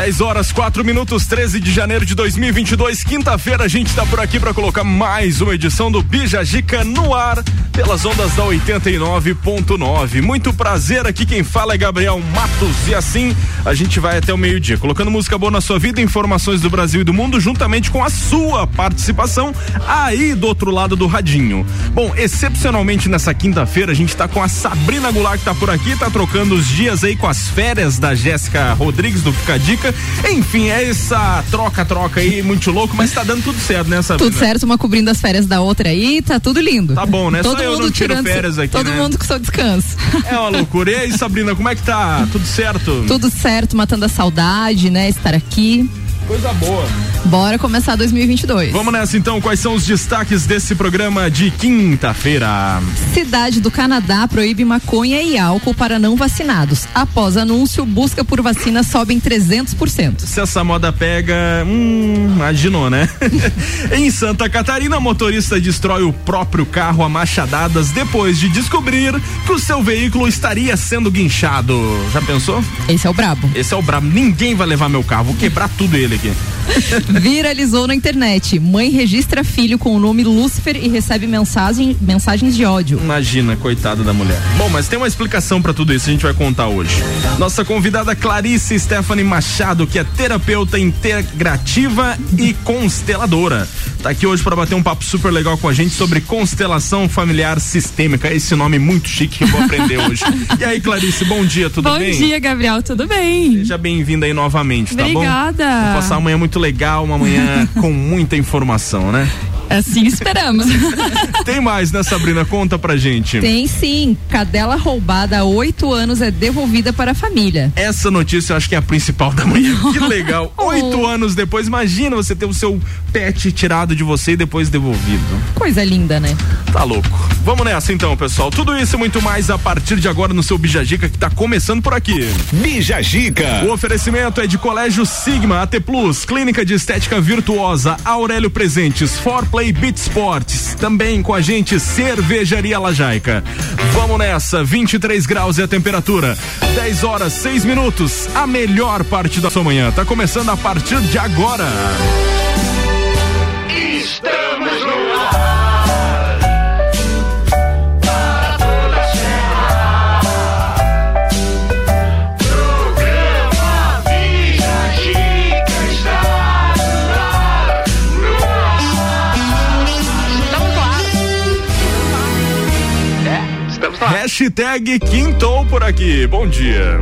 10 horas, 4 minutos, 13 de janeiro de 2022, quinta-feira, a gente está por aqui para colocar mais uma edição do Bija Gica no ar, pelas ondas da 89.9. Muito prazer, aqui quem fala é Gabriel Matos e assim a gente vai até o meio-dia, colocando música boa na sua vida, informações do Brasil e do mundo, juntamente com a sua participação aí do outro lado do radinho. Bom, excepcionalmente nessa quinta-feira, a gente está com a Sabrina Goulart que tá por aqui, tá trocando os dias aí com as férias da Jéssica Rodrigues do Fica Dica enfim, é essa troca-troca aí, muito louco, mas tá dando tudo certo, né, Sabrina? Tudo certo, uma cobrindo as férias da outra aí, tá tudo lindo. Tá bom, né? Todo Só eu mundo não tiro tirando férias aqui, Todo né? mundo com seu descanso. É uma loucura. E aí, Sabrina, como é que tá? Tudo certo? Tudo certo, matando a saudade, né? Estar aqui. Coisa boa. Bora começar 2022. Vamos nessa então, quais são os destaques desse programa de quinta-feira? Cidade do Canadá proíbe maconha e álcool para não vacinados. Após anúncio, busca por vacina sobe em 300%. Se essa moda pega, hum, imaginou, né? em Santa Catarina, motorista destrói o próprio carro a machadadas depois de descobrir que o seu veículo estaria sendo guinchado. Já pensou? Esse é o brabo. Esse é o brabo. Ninguém vai levar meu carro, vou quebrar tudo ele aqui. Viralizou na internet. Mãe registra filho com o nome Lúcifer e recebe mensagem, mensagens de ódio. Imagina, coitada da mulher. Bom, mas tem uma explicação para tudo isso, a gente vai contar hoje. Nossa convidada Clarice Stephanie Machado, que é terapeuta integrativa e consteladora. Tá aqui hoje para bater um papo super legal com a gente sobre constelação familiar sistêmica. Esse nome muito chique que eu vou aprender hoje. E aí, Clarice, bom dia, tudo bom bem? Bom dia, Gabriel, tudo bem? Seja bem-vinda aí novamente, tá Obrigada. bom? Obrigada. Uma manhã muito legal, uma manhã com muita informação, né? Assim esperamos. Tem mais, né, Sabrina? Conta pra gente. Tem sim. Cadela roubada há oito anos é devolvida para a família. Essa notícia eu acho que é a principal da manhã. Que legal. Oito anos depois, imagina você ter o seu pet tirado de você e depois devolvido. Coisa linda, né? Tá louco. Vamos nessa então, pessoal. Tudo isso e muito mais a partir de agora no seu Bijagica que tá começando por aqui. Bijagica. O oferecimento é de Colégio Sigma, AT Plus, Clínica de Estética Virtuosa, Aurélio Presentes, Forplay Beat Sports. Também com a gente, Cervejaria Lajaica. Vamos nessa, 23 graus é a temperatura. 10 horas, 6 minutos. A melhor parte da sua manhã. Tá começando a partir de agora. Hashtag Quintou por aqui. Bom dia.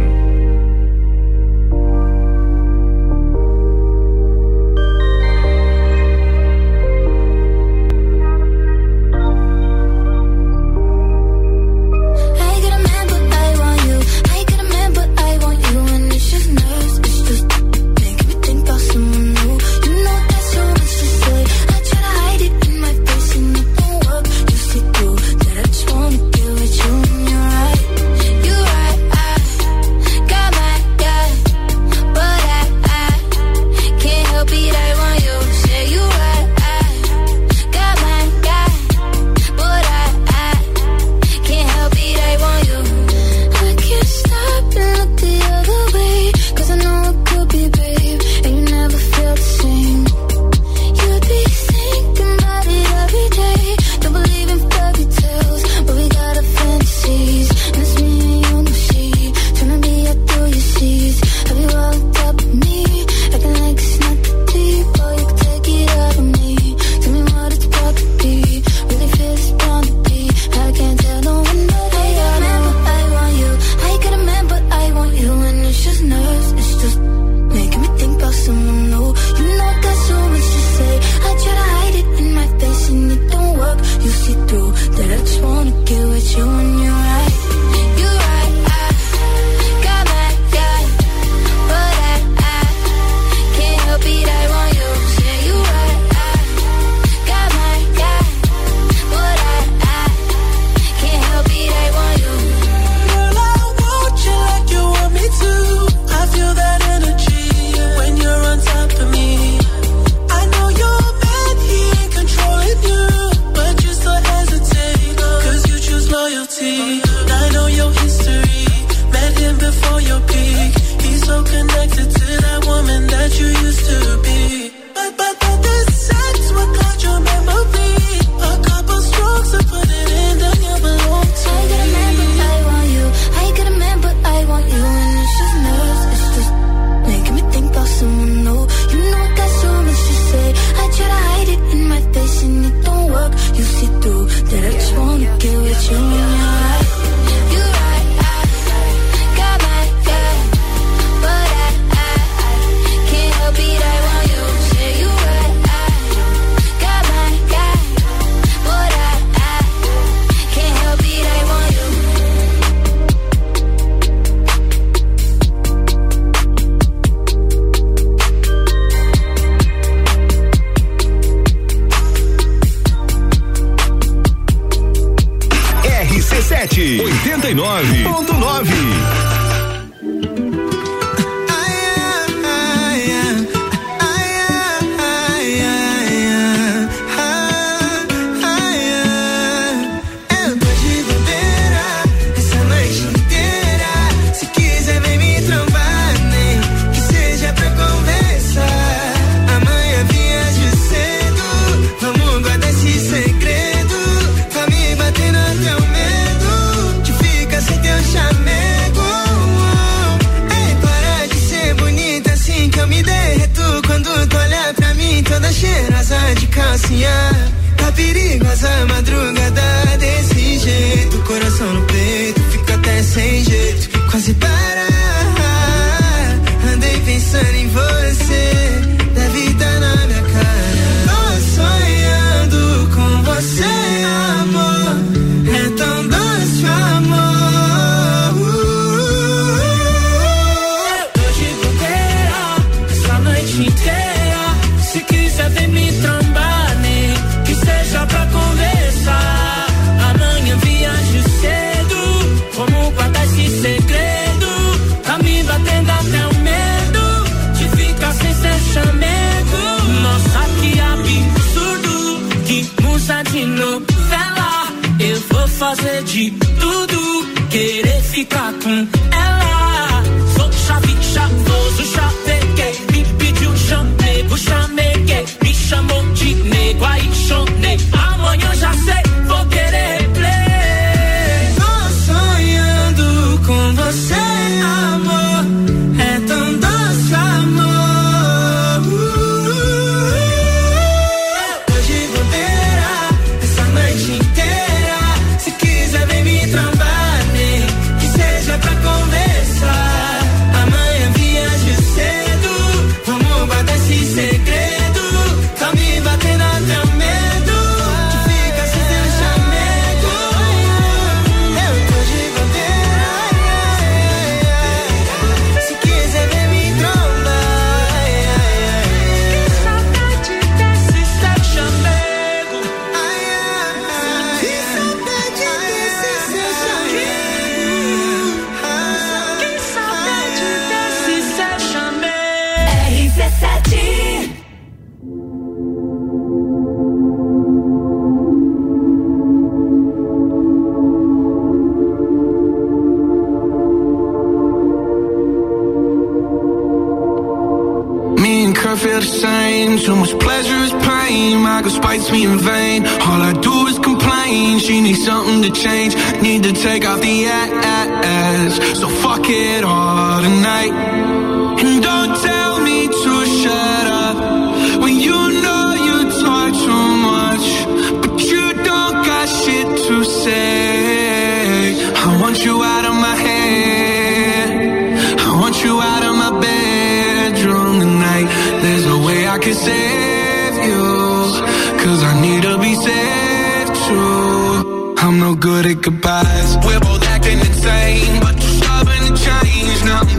good at goodbyes. We're both acting insane, but you're stubborn to change. Now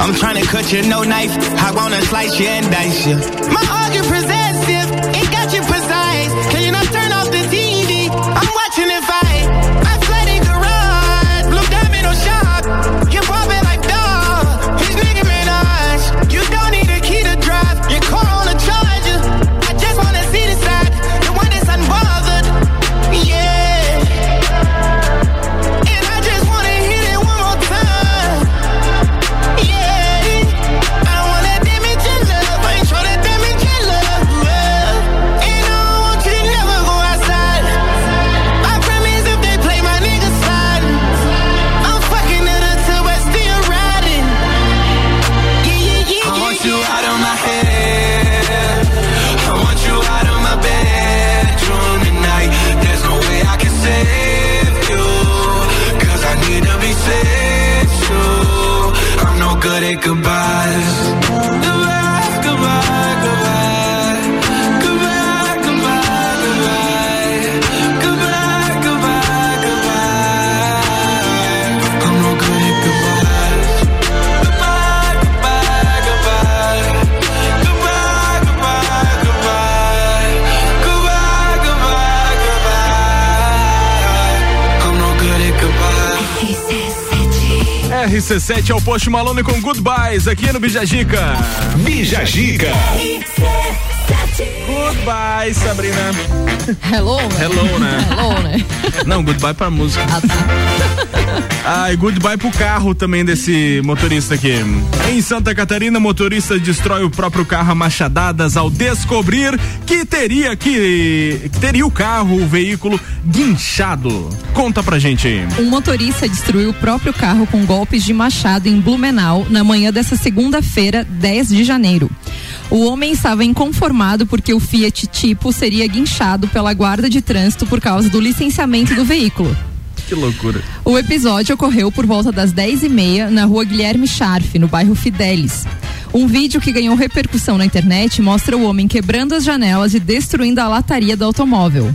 I'm trying to cut you no knife. I wanna slice you and dice you. My argument presents. RC7 é o Post Malone com Goodbyes aqui no Bijagica. Bijagica. Goodbye, Sabrina. Hello, né? Hello, né? Hello, né? Não, goodbye pra música. Ah, tá. E goodbye pro carro também desse motorista aqui. Em Santa Catarina, motorista destrói o próprio carro a machadadas ao descobrir que teria que, que teria o carro, o veículo guinchado. Conta pra gente. Um motorista destruiu o próprio carro com golpes de machado em Blumenau na manhã dessa segunda-feira, 10 de janeiro. O homem estava inconformado porque o Fiat Tipo seria guinchado pela guarda de trânsito por causa do licenciamento do veículo. Que loucura. O episódio ocorreu por volta das 10 e meia na rua Guilherme Scharf, no bairro Fidelis. Um vídeo que ganhou repercussão na internet mostra o homem quebrando as janelas e destruindo a lataria do automóvel.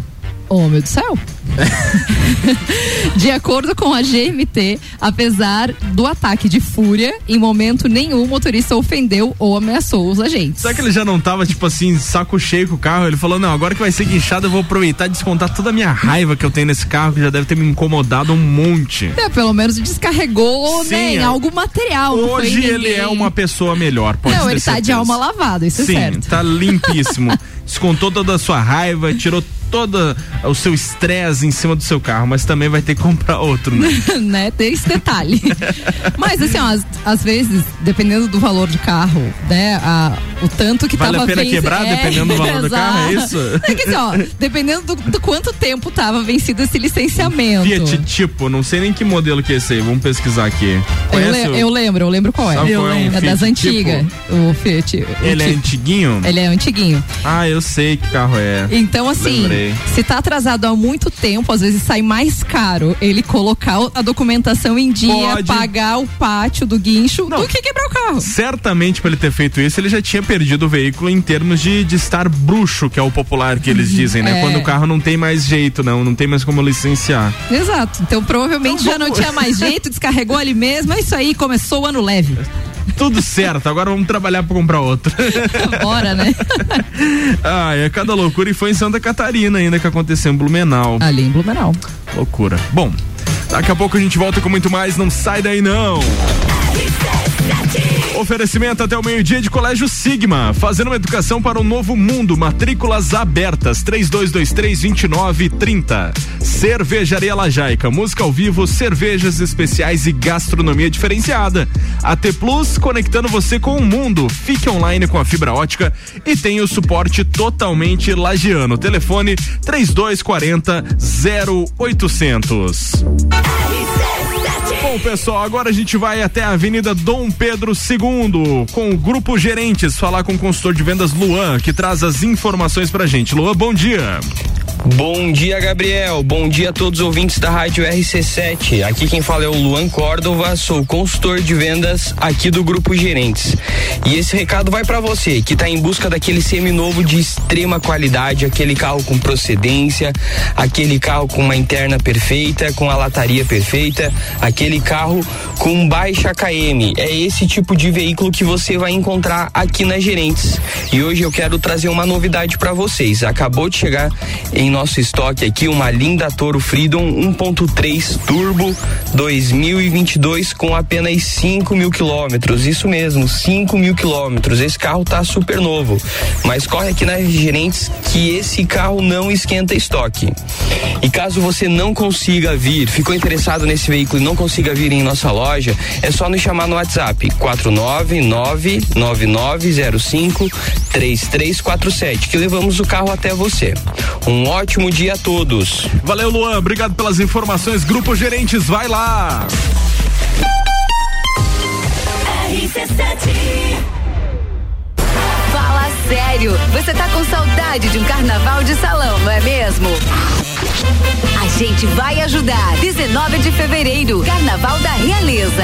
Oh, meu do céu! de acordo com a GMT, apesar do ataque de fúria, em momento nenhum o motorista ofendeu ou ameaçou os agentes. Será que ele já não tava, tipo assim, saco cheio com o carro? Ele falou, não, agora que vai ser guinchado, eu vou aproveitar e descontar toda a minha raiva que eu tenho nesse carro, que já deve ter me incomodado um monte. É, pelo menos descarregou Sim, né, em é. algo material. Hoje ele é uma pessoa melhor, pode Não, ele tá de certeza. alma lavada, isso Sim, é certo. tá limpíssimo. Descontou toda a sua raiva, tirou todo o seu estresse em cima do seu carro, mas também vai ter que comprar outro, né? né? Tem esse detalhe. Mas assim, ó, às, às vezes, dependendo do valor do carro, né? a- o tanto que Vale tava a pena quebrar, dependendo do valor do carro, é isso? É que assim, ó, dependendo do, do quanto tempo tava vencido esse licenciamento. Fiat tipo, não sei nem que modelo que é esse aí, vamos pesquisar aqui. Eu, le- o- eu lembro, eu lembro qual é. Sabe eu qual é um. É Fiat das antigas. O Fiat. o Ele é tipo. antiguinho? Ele é antiguinho. Ah, eu sei que carro é. Então, assim, Lembrei. Se tá atrasado há muito tempo, às vezes sai mais caro ele colocar a documentação em dia, Pode. pagar o pátio do guincho, do que quebrar o carro. Certamente, pra ele ter feito isso, ele já tinha perdido o veículo em termos de, de estar bruxo, que é o popular que eles dizem, né? É. Quando o carro não tem mais jeito, não, não tem mais como licenciar. Exato. Então provavelmente Então, já não tinha mais jeito, descarregou ali mesmo. É isso aí, começou o ano leve. Tudo certo, agora vamos trabalhar pra comprar outro. Bora, né? ah, é cada loucura e foi em Santa Catarina ainda que aconteceu em Blumenau. Ali em Blumenau. Loucura. Bom, daqui a pouco a gente volta com muito mais, não sai daí não. Oferecimento até o meio-dia de Colégio Sigma, fazendo uma educação para um novo mundo. Matrículas abertas, 3223-2930. Cervejaria Lajaica, música ao vivo, cervejas especiais e gastronomia diferenciada. AT Plus, conectando você com o mundo. Fique online com a fibra ótica e tem o suporte totalmente lagiano. Telefone 3240 0800. Bom, pessoal, agora a gente vai até a Avenida Dom Pedro II com o Grupo Gerentes falar com o consultor de vendas Luan, que traz as informações pra gente. Luan, bom dia. Bom dia, Gabriel. Bom dia a todos os ouvintes da Rádio RC7. Aqui quem fala é o Luan Córdova, sou consultor de vendas aqui do Grupo Gerentes. E esse recado vai para você que está em busca daquele seminovo de extrema qualidade, aquele carro com procedência, aquele carro com uma interna perfeita, com a lataria perfeita, aquele carro com baixa KM. É esse tipo de veículo que você vai encontrar aqui na Gerentes. E hoje eu quero trazer uma novidade para vocês. Acabou de chegar em nosso estoque aqui uma linda Toro Freedom 1.3 Turbo 2022 com apenas 5 mil quilômetros. Isso mesmo, 5 mil quilômetros. Esse carro tá super novo. Mas corre aqui nas gerentes que esse carro não esquenta estoque. E caso você não consiga vir, ficou interessado nesse veículo e não consiga vir em nossa loja, é só nos chamar no WhatsApp 4999905 3347 que levamos o carro até você. Um ótimo dia a todos. Valeu, Luan. Obrigado pelas informações. Grupo Gerentes, vai lá. Fala sério, você tá com saudade de um carnaval de salão, não é mesmo? A gente vai ajudar. 19 de fevereiro, Carnaval da Realeza.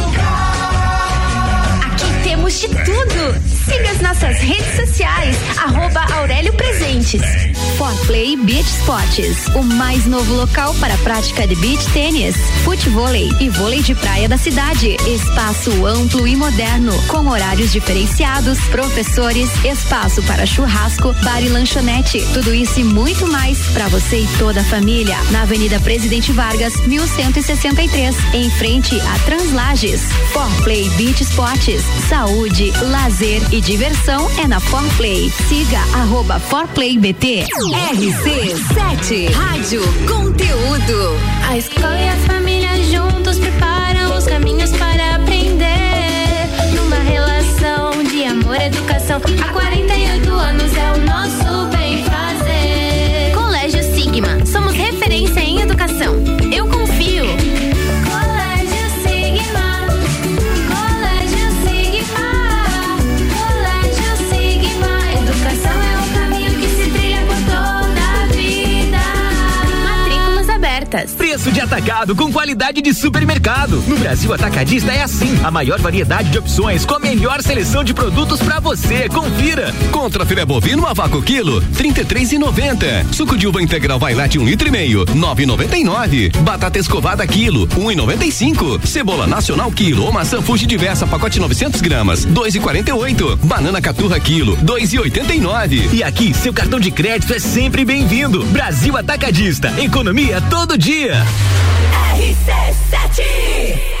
Temos de tudo. Siga as nossas redes sociais, arroba Aurélio Presentes. Forplay Beach Sports, o mais novo local para a prática de beach tênis, futevôlei e vôlei de praia da cidade. Espaço amplo e moderno, com horários diferenciados, professores, espaço para churrasco, bar e lanchonete. Tudo isso e muito mais para você e toda a família. Na Avenida Presidente Vargas, 1163, em frente a Translages. Forplay Beach Sports, saúde, lazer e diversão é na Forplay. Siga arroba ForplayBT. RC7 Rádio Conteúdo. A escola e a família juntos preparam os caminhos para aprender. Numa relação de amor educação. Abertas. Preço de atacado com qualidade de supermercado. No Brasil Atacadista é assim. A maior variedade de opções com a melhor seleção de produtos para você. Confira. Contra filé bovino a vácuo quilo, trinta e três e noventa. Suco de uva integral vai late um litro e meio, nove e noventa e nove. Batata escovada quilo, um e noventa e cinco. Cebola nacional quilo ou maçã fuji diversa pacote 900 gramas, dois e quarenta e oito. Banana caturra quilo, dois e oitenta e nove. E aqui, seu cartão de crédito é sempre bem-vindo. Brasil Atacadista. Economia todo dia. Dia. RC7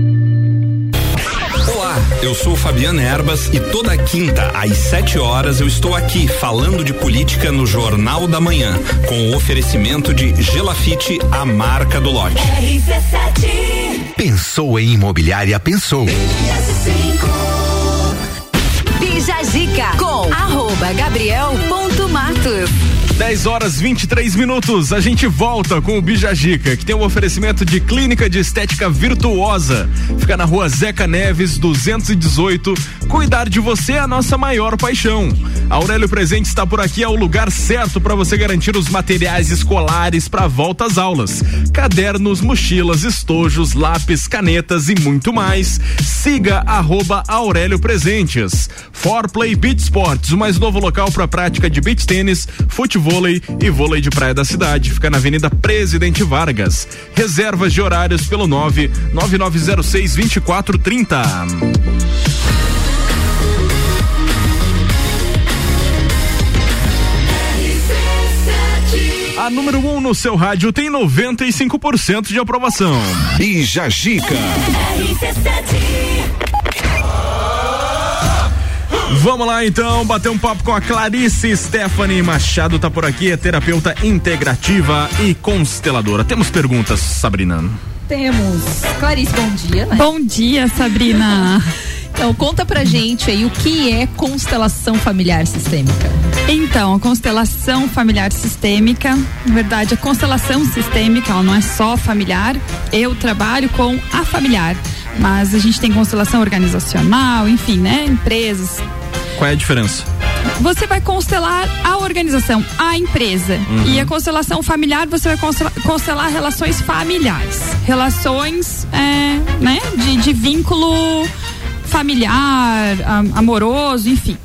Eu sou Fabiana Erbas e toda quinta às 7 horas eu estou aqui falando de política no Jornal da Manhã, com o oferecimento de Gelafite, a marca do lote. Pensou em imobiliária, pensou. Bija Zica com arroba Gabriel ponto Matos. 10 horas 23 minutos. A gente volta com o Bijagica, que tem um oferecimento de clínica de estética virtuosa. Fica na rua Zeca Neves, 218. Cuidar de você é a nossa maior paixão. Aurélio Presente está por aqui, é o lugar certo para você garantir os materiais escolares para volta às aulas: cadernos, mochilas, estojos, lápis, canetas e muito mais. Siga arroba Aurélio Presentes. Forplay Beach Sports, o mais novo local para prática de beach tênis, futebol e vôlei de praia da cidade. Fica na Avenida Presidente Vargas. Reservas de horários pelo 99906 2430. A número 1 um no seu rádio tem 95% de aprovação. Bija Gica. Vamos lá então, bater um papo com a Clarice Stephanie Machado, tá por aqui, é terapeuta integrativa e consteladora. Temos perguntas, Sabrina? Temos. Clarice, bom dia. Né? Bom dia, Sabrina. Então, conta pra gente aí o que é constelação familiar sistêmica. Então, a constelação familiar sistêmica, na verdade, a constelação sistêmica, ela não é só familiar. Eu trabalho com a familiar, mas a gente tem constelação organizacional, enfim, né? Empresas. Qual é a diferença? você vai constelar a organização, a empresa. Uhum. E a constelação familiar, você vai constelar, constelar relações familiares. Relações, é, né, de, de vínculo familiar, am- amoroso, enfim.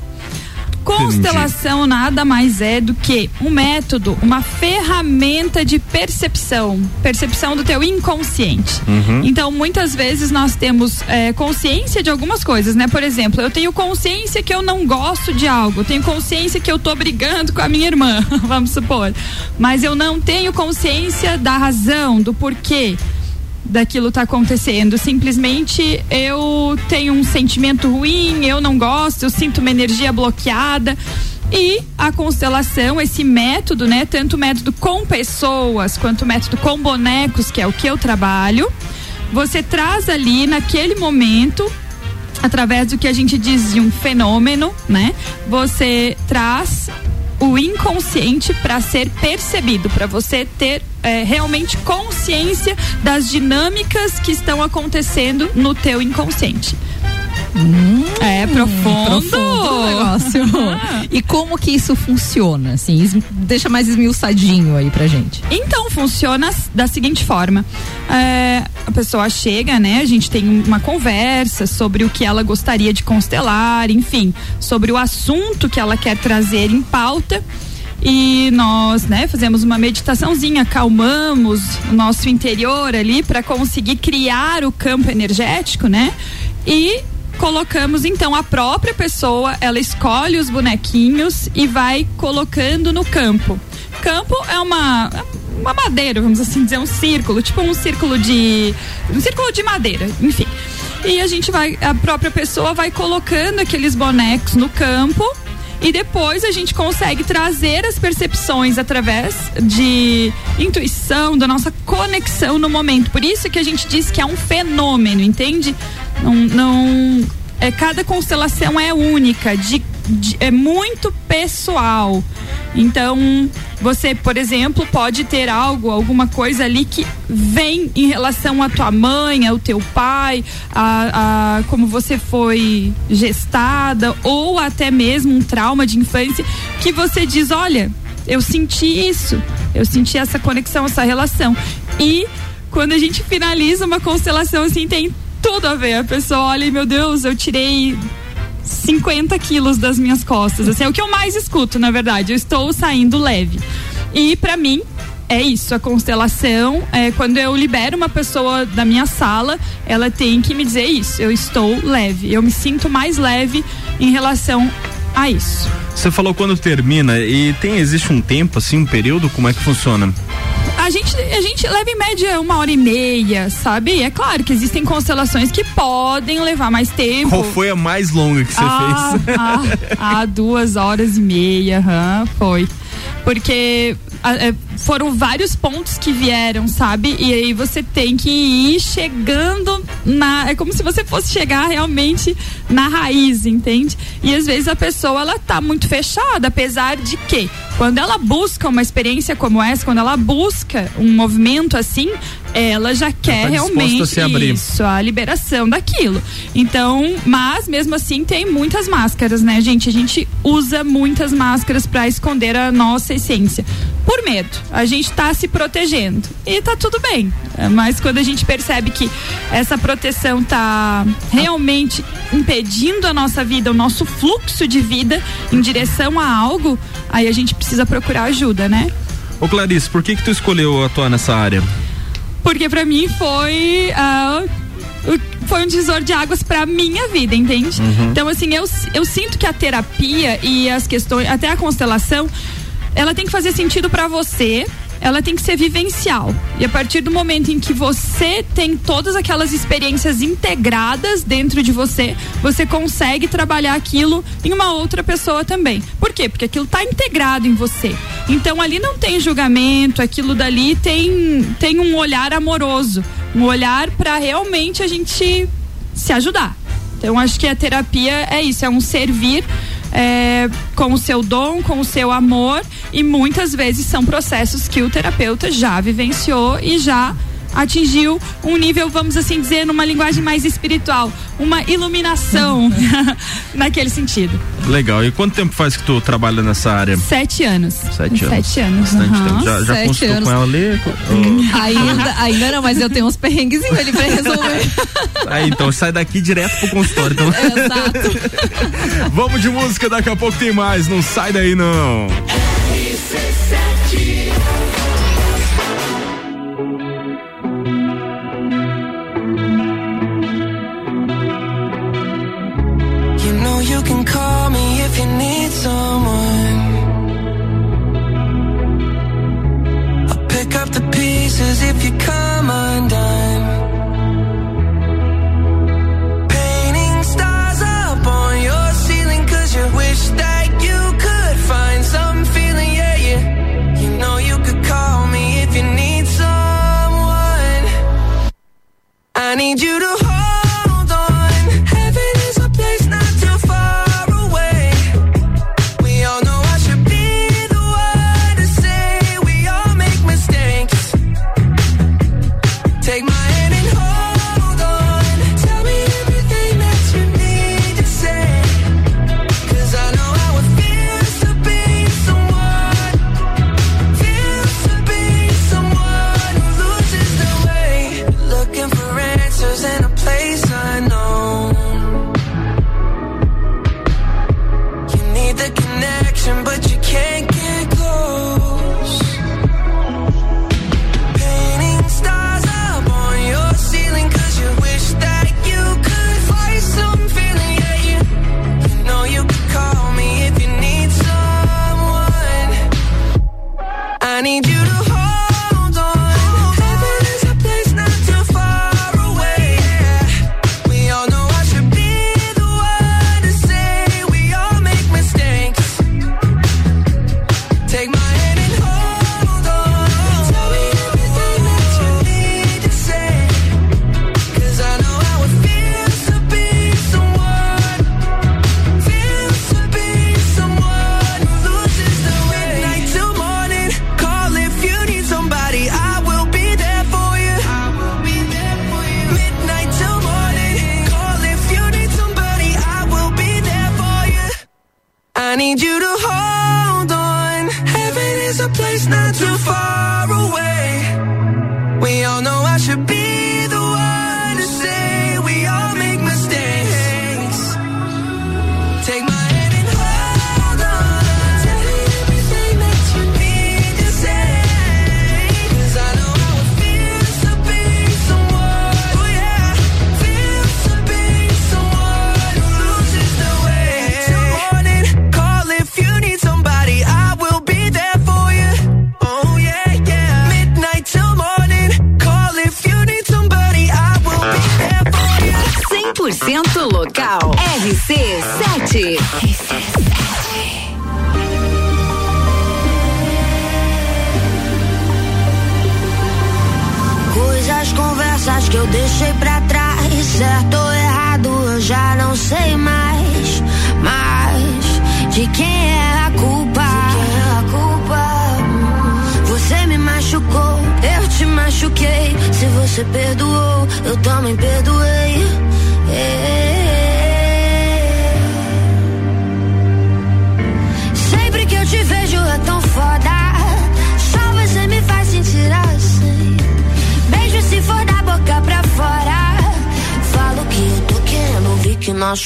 Constelação nada mais é do que um método, uma ferramenta de percepção, percepção do teu inconsciente. Uhum. Então, muitas vezes nós temos é, consciência de algumas coisas, né? Por exemplo, eu tenho consciência que eu não gosto de algo, eu tenho consciência que eu tô brigando com a minha irmã, vamos supor. Mas eu não tenho consciência da razão, do porquê daquilo tá acontecendo. Simplesmente eu tenho um sentimento ruim, eu não gosto, eu sinto uma energia bloqueada. E a constelação, esse método, né? Tanto o método com pessoas quanto o método com bonecos, que é o que eu trabalho, você traz ali naquele momento através do que a gente diz de um fenômeno, né? Você traz o inconsciente para ser percebido, para você ter é, realmente consciência das dinâmicas que estão acontecendo no teu inconsciente. é profundo. profundo o negócio. E como que isso funciona? Assim, deixa mais esmiuçadinho aí pra gente. Então funciona da seguinte forma: É, a pessoa chega, né? A gente tem uma conversa sobre o que ela gostaria de constelar, enfim, sobre o assunto que ela quer trazer em pauta. E nós, né, fazemos uma meditaçãozinha, acalmamos o nosso interior ali para conseguir criar o campo energético, né? E colocamos então a própria pessoa, ela escolhe os bonequinhos e vai colocando no campo. Campo é uma uma madeira, vamos assim dizer, um círculo, tipo um círculo de um círculo de madeira, enfim. E a gente vai a própria pessoa vai colocando aqueles bonecos no campo e depois a gente consegue trazer as percepções através de intuição, da nossa conexão no momento. Por isso que a gente diz que é um fenômeno, entende? Não, não é cada constelação é única, de, de- é muito pessoal. Então, você, por exemplo, pode ter algo, alguma coisa ali que vem em relação à tua mãe, ao teu pai, a, a como você foi gestada, ou até mesmo um trauma de infância, que você diz, olha, eu senti isso, eu senti essa conexão, essa relação. E quando a gente finaliza uma constelação assim, tem tudo a ver. A pessoa olha e, meu Deus, eu tirei 50 quilos das minhas costas. Assim, é o que eu mais escuto, na verdade. Eu estou saindo leve. E pra mim, é isso, a constelação, é, quando eu libero uma pessoa da minha sala, ela tem que me dizer isso, eu estou leve, eu me sinto mais leve em relação a isso. Você falou quando termina e tem existe um tempo assim, um período, como é que funciona? A gente, a gente leva em média uma hora e meia, sabe? É claro que existem constelações que podem levar mais tempo. Qual foi a mais longa que você ah, fez? Ah, ah, duas horas e meia, aham, foi. Porque é, foram vários pontos que vieram, sabe? E aí você tem que ir chegando na. É como se você fosse chegar realmente na raiz, entende? E às vezes a pessoa ela tá muito fechada, apesar de que quando ela busca uma experiência como essa, quando ela busca um movimento assim, ela já quer tá realmente a isso, a liberação daquilo. Então, mas mesmo assim tem muitas máscaras, né, gente? A gente usa muitas máscaras pra esconder a nossa essência. Por medo. A gente tá se protegendo. E tá tudo bem. É, Mas quando a gente percebe que essa proteção tá realmente impedindo a nossa vida, o nosso fluxo de vida em direção a algo, aí a gente precisa procurar ajuda, né? Ô Clarice, por que que tu escolheu atuar nessa área? Porque pra mim foi o- foi um divisor de águas pra minha vida, entende? Uhum. Então assim, eu, eu sinto que a terapia e as questões, até a constelação, ela tem que fazer sentido pra você. Ela tem que ser vivencial. E a partir do momento em que você tem todas aquelas experiências integradas dentro de você, você consegue trabalhar aquilo em uma outra pessoa também. Por quê? Porque aquilo está integrado em você. Então ali não tem julgamento, aquilo dali tem, tem um olhar amoroso, um olhar para realmente a gente se ajudar. Então acho que a terapia é isso, é um servir é, com o seu dom, com o seu amor e muitas vezes são processos que o terapeuta já vivenciou e já atingiu um nível, vamos assim dizer, numa linguagem mais espiritual, uma iluminação naquele sentido. Legal. E quanto tempo faz que tu trabalha nessa área? Sete anos. Sete anos. Sete anos. Uhum. Já, já Sete consultou anos. com ela ali? Ainda, ainda não, mas eu tenho uns perrengues ali pra resolver. Aí, então sai daqui direto pro consultório. Então. Exato. Vamos de música, daqui a pouco tem mais. Não sai daí, não. need you to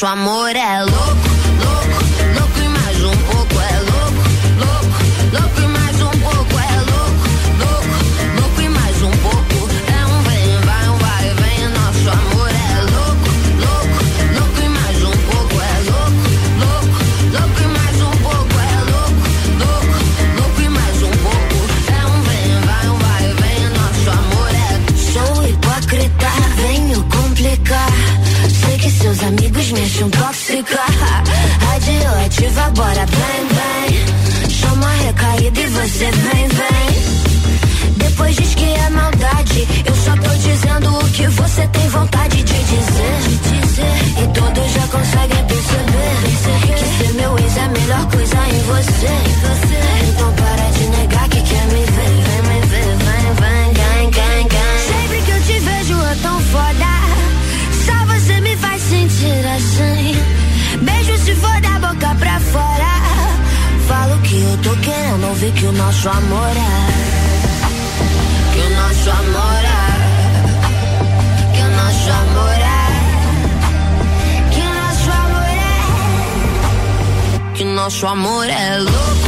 Nosso amor é louco. leva, bora vem, vem. Chama a recaída e você vem, vem. Depois diz que é maldade. Eu só tô dizendo o que você tem vontade de dizer. De dizer. E todos já conseguem perceber, perceber. Que ser meu ex é a melhor coisa em você. Então para de negar que quer me prove que o nosso amor é. Que o nosso amor é. Que o nosso amor é. Que o nosso amor é. Que o nosso amor é louco,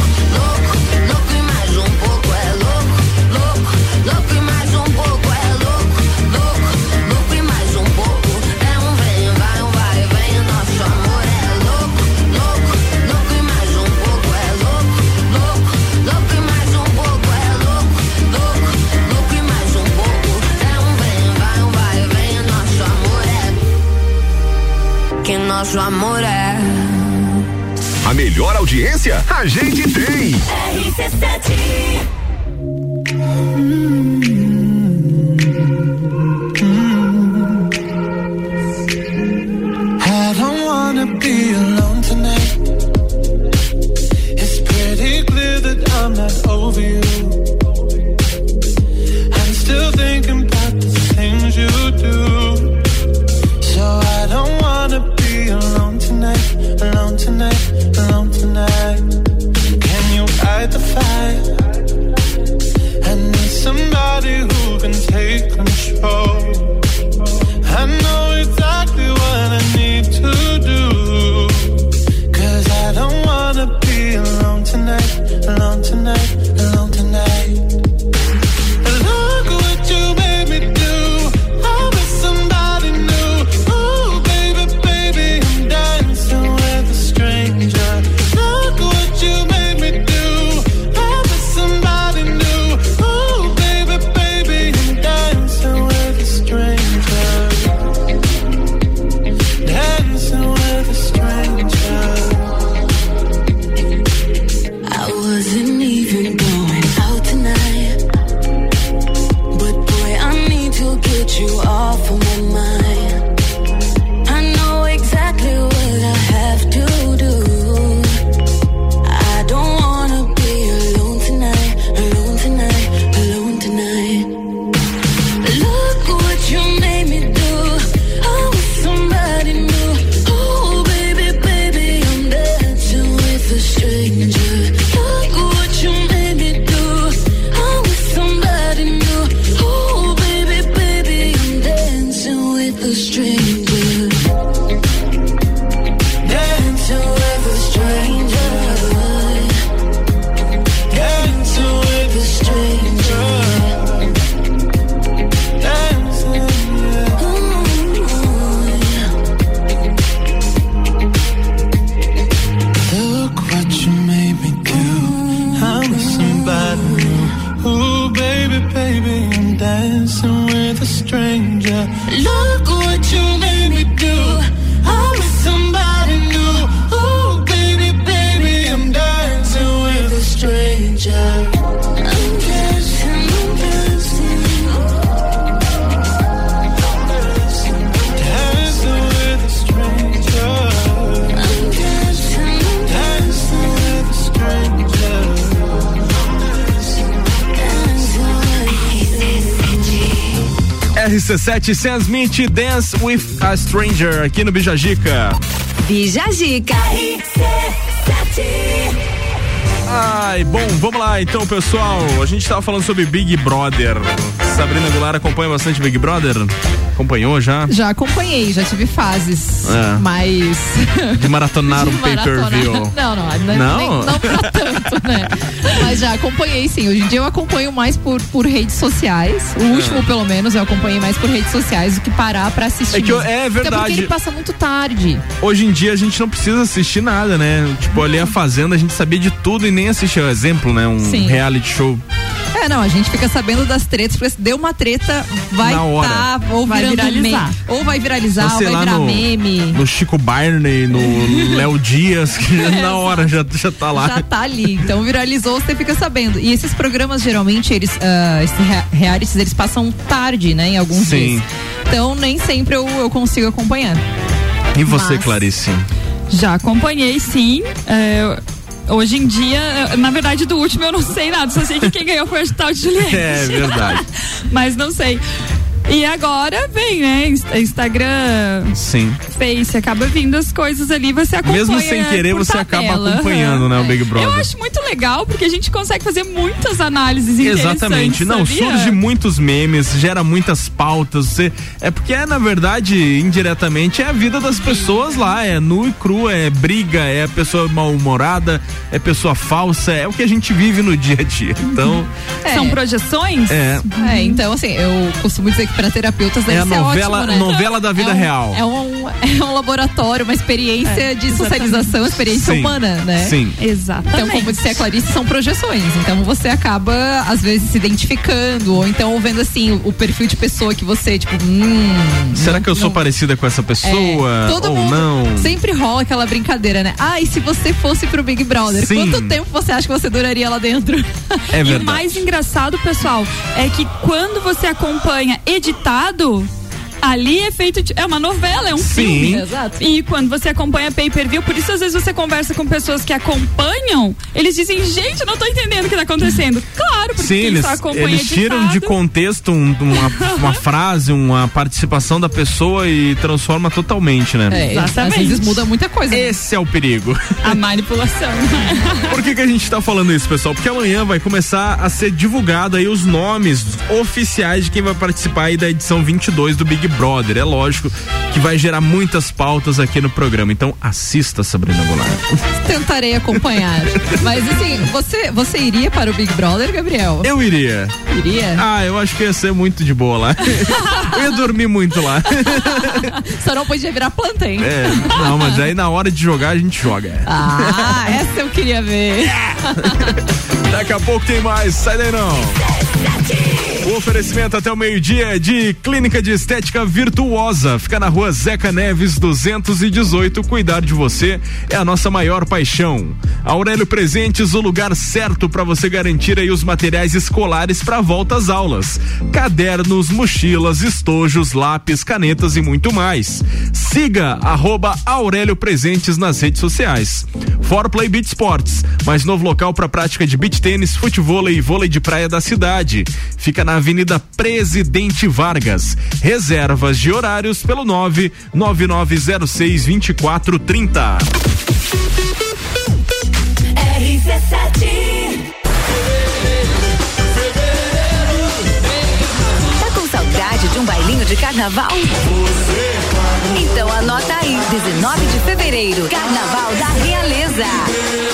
nosso amor é. A melhor audiência a gente tem. I RC7 Sam Smith Dance with a Stranger aqui no Bijagica. Bijagica. Ai, bom, vamos lá então, pessoal. A gente tava falando sobre Big Brother. Sabrina Goulart acompanha bastante Big Brother? Acompanhou já? Já acompanhei, já tive fases, É. mas De maratonar um pay-per-view. Não, não, não, Não? nem- não pra tanto, né? Mas já acompanhei sim. Hoje em dia eu acompanho mais por, por redes sociais. O último, pelo menos, eu acompanhei mais por redes sociais do que parar pra assistir. É que eu- é Até verdade. porque ele passa muito tarde. Hoje em dia a gente não precisa assistir nada, né? Tipo, ali a Fazenda a gente sabia de tudo e nem assistia. Exemplo, né? Um Sim. reality show. É, não, a gente fica sabendo das tretas, porque se deu uma treta, vai tá, ou Vai viralizar. meme. Ou vai viralizar, Ou ou vai virar no, meme. no Chico Barney, no Léo Dias, que É, na hora já, já tá lá. Já tá ali. Então viralizou, você fica sabendo. E esses programas, geralmente, eles, ah, esses rea- realities, eles passam tarde, né? Em alguns Sim. dias. Então nem sempre eu, eu consigo acompanhar. E você, Mas- Clarice? Já acompanhei, sim. É, hoje em dia, na verdade, do último eu não sei nada, só sei que quem ganhou foi o tal de Juliette. É verdade. Mas não sei. E agora vem, né? Insta- Instagram, Sim. Face, acaba vindo as coisas ali, você acompanha. Mesmo sem querer, você acaba tabela. acompanhando, né, o Big Brother. Eu acho muito legal, porque a gente consegue fazer muitas análises Exatamente. Não, sabia? surge muitos memes, gera muitas pautas. Você, é porque é, na verdade, indiretamente, é a vida das pessoas lá. É nu e cru, é briga, é pessoa mal-humorada, é pessoa falsa, é o que a gente vive no dia a dia. Então, São projeções? é. É, então assim, eu costumo dizer que para terapeutas deve É a ser novela- ótimo, né? novela da vida É um- real. É um, é um laboratório, uma experiência É, de socialização, experiência Sim. humana, né? Sim. Exatamente. Então, como disse a Clarice, são projeções. Então você acaba, às vezes, se identificando, ou então vendo assim o, o perfil de pessoa que você, tipo, hum. Será que eu sou parecida com essa pessoa? É, todo ou mundo não? sempre rola aquela brincadeira, né? Ah, e se você fosse pro Big Brother, Sim. quanto tempo você acha que você duraria lá dentro? É E o verdade. mais engraçado, pessoal, é que quando você acompanha editado, ali é feito. de- é uma novela, é um Sim. filme. Exato. E quando você acompanha pay per view, por isso às vezes você conversa com pessoas que acompanham, eles dizem, gente, eu não tô entendendo o que tá acontecendo. Claro, porque Sim, quem eles, só acompanha eles tiram de contexto um- uma, uma frase, uma participação da pessoa e transforma totalmente, né? É, às vezes muda muita coisa. né? Esse é o perigo. A manipulação. Por que, que a gente tá falando isso, pessoal? Porque amanhã vai começar a ser divulgado aí os nomes oficiais de quem vai participar aí da edição 22 do Big Brother. É lógico que vai gerar muitas pautas aqui no programa. Então assista, Sabrina Goulart. Tentarei acompanhar. Mas assim, você, você iria para o Big Brother, Gabriel? Eu iria. Iria? Ah, eu acho que ia ser muito de boa lá. eu ia dormir muito lá. Só não podia virar planta, hein? É, não, mas aí na hora de jogar a gente joga. Ah, essa eu queria ver. Daqui a pouco tem mais, sai daí não. O oferecimento até o meio-dia de Clínica de Estética Virtuosa. Fica na rua Zeca Neves 218. Cuidar de você é a nossa maior paixão. Aurélio Presentes, o lugar certo para você garantir aí os materiais escolares para volta às aulas: cadernos, mochilas, estojos, lápis, canetas e muito mais. Siga arroba Aurélio Presentes nas redes sociais. For Play Beat Sports, mais novo local para prática de beach tênis, futebol e vôlei de praia da cidade. Fica na Avenida Presidente Vargas. Reservas de horários pelo 99906 2430. Tá com saudade de um bailinho de carnaval? Então anota aí, 19 de fevereiro, Carnaval da Realeza.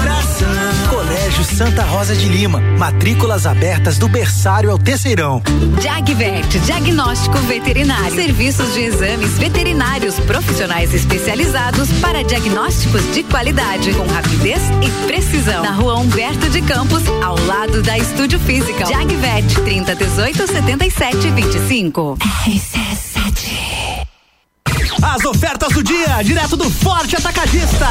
Santa Rosa de Lima, matrículas abertas do berçário ao terceirão. Jagvet, diagnóstico veterinário. Serviços de exames veterinários profissionais especializados para diagnósticos de qualidade, com rapidez e precisão. Na rua Humberto de Campos, ao lado da Estúdio Física. Jagvet, 30 18 77 25. As ofertas do dia, direto do Forte Atacadista.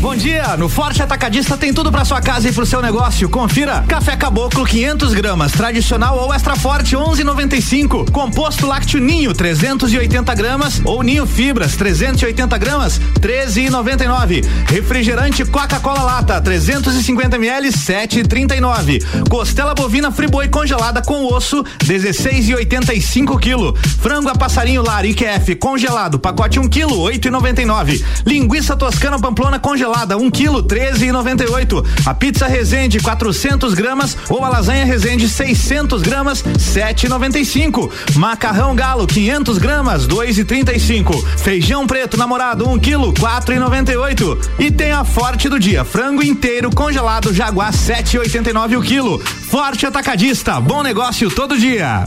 Bom dia, no Forte Atacadista tem tudo para sua casa e pro seu negócio. Confira: café caboclo 500 gramas, tradicional ou extra forte 11,95. Composto lácteo ninho 380 gramas ou ninho fibras 380 gramas 13,99. Refrigerante Coca-Cola lata 350 ml 7,39. Costela bovina friboi congelada com osso 16,85 quilo. Frango a passarinho lar IQF congelado pacote 1 quilo 8,99. Linguiça toscana pamplona congelada 1 quilo 13,98. A pizza Resende 400 gramas ou a lasanha Resende 600 gramas 7,95. Macarrão galo 500 gramas 2,35. Feijão preto namorado 1 quilo 4,98. E tem a forte do dia frango inteiro congelado Jaguar 7,89 o quilo. Forte atacadista, bom negócio todo dia.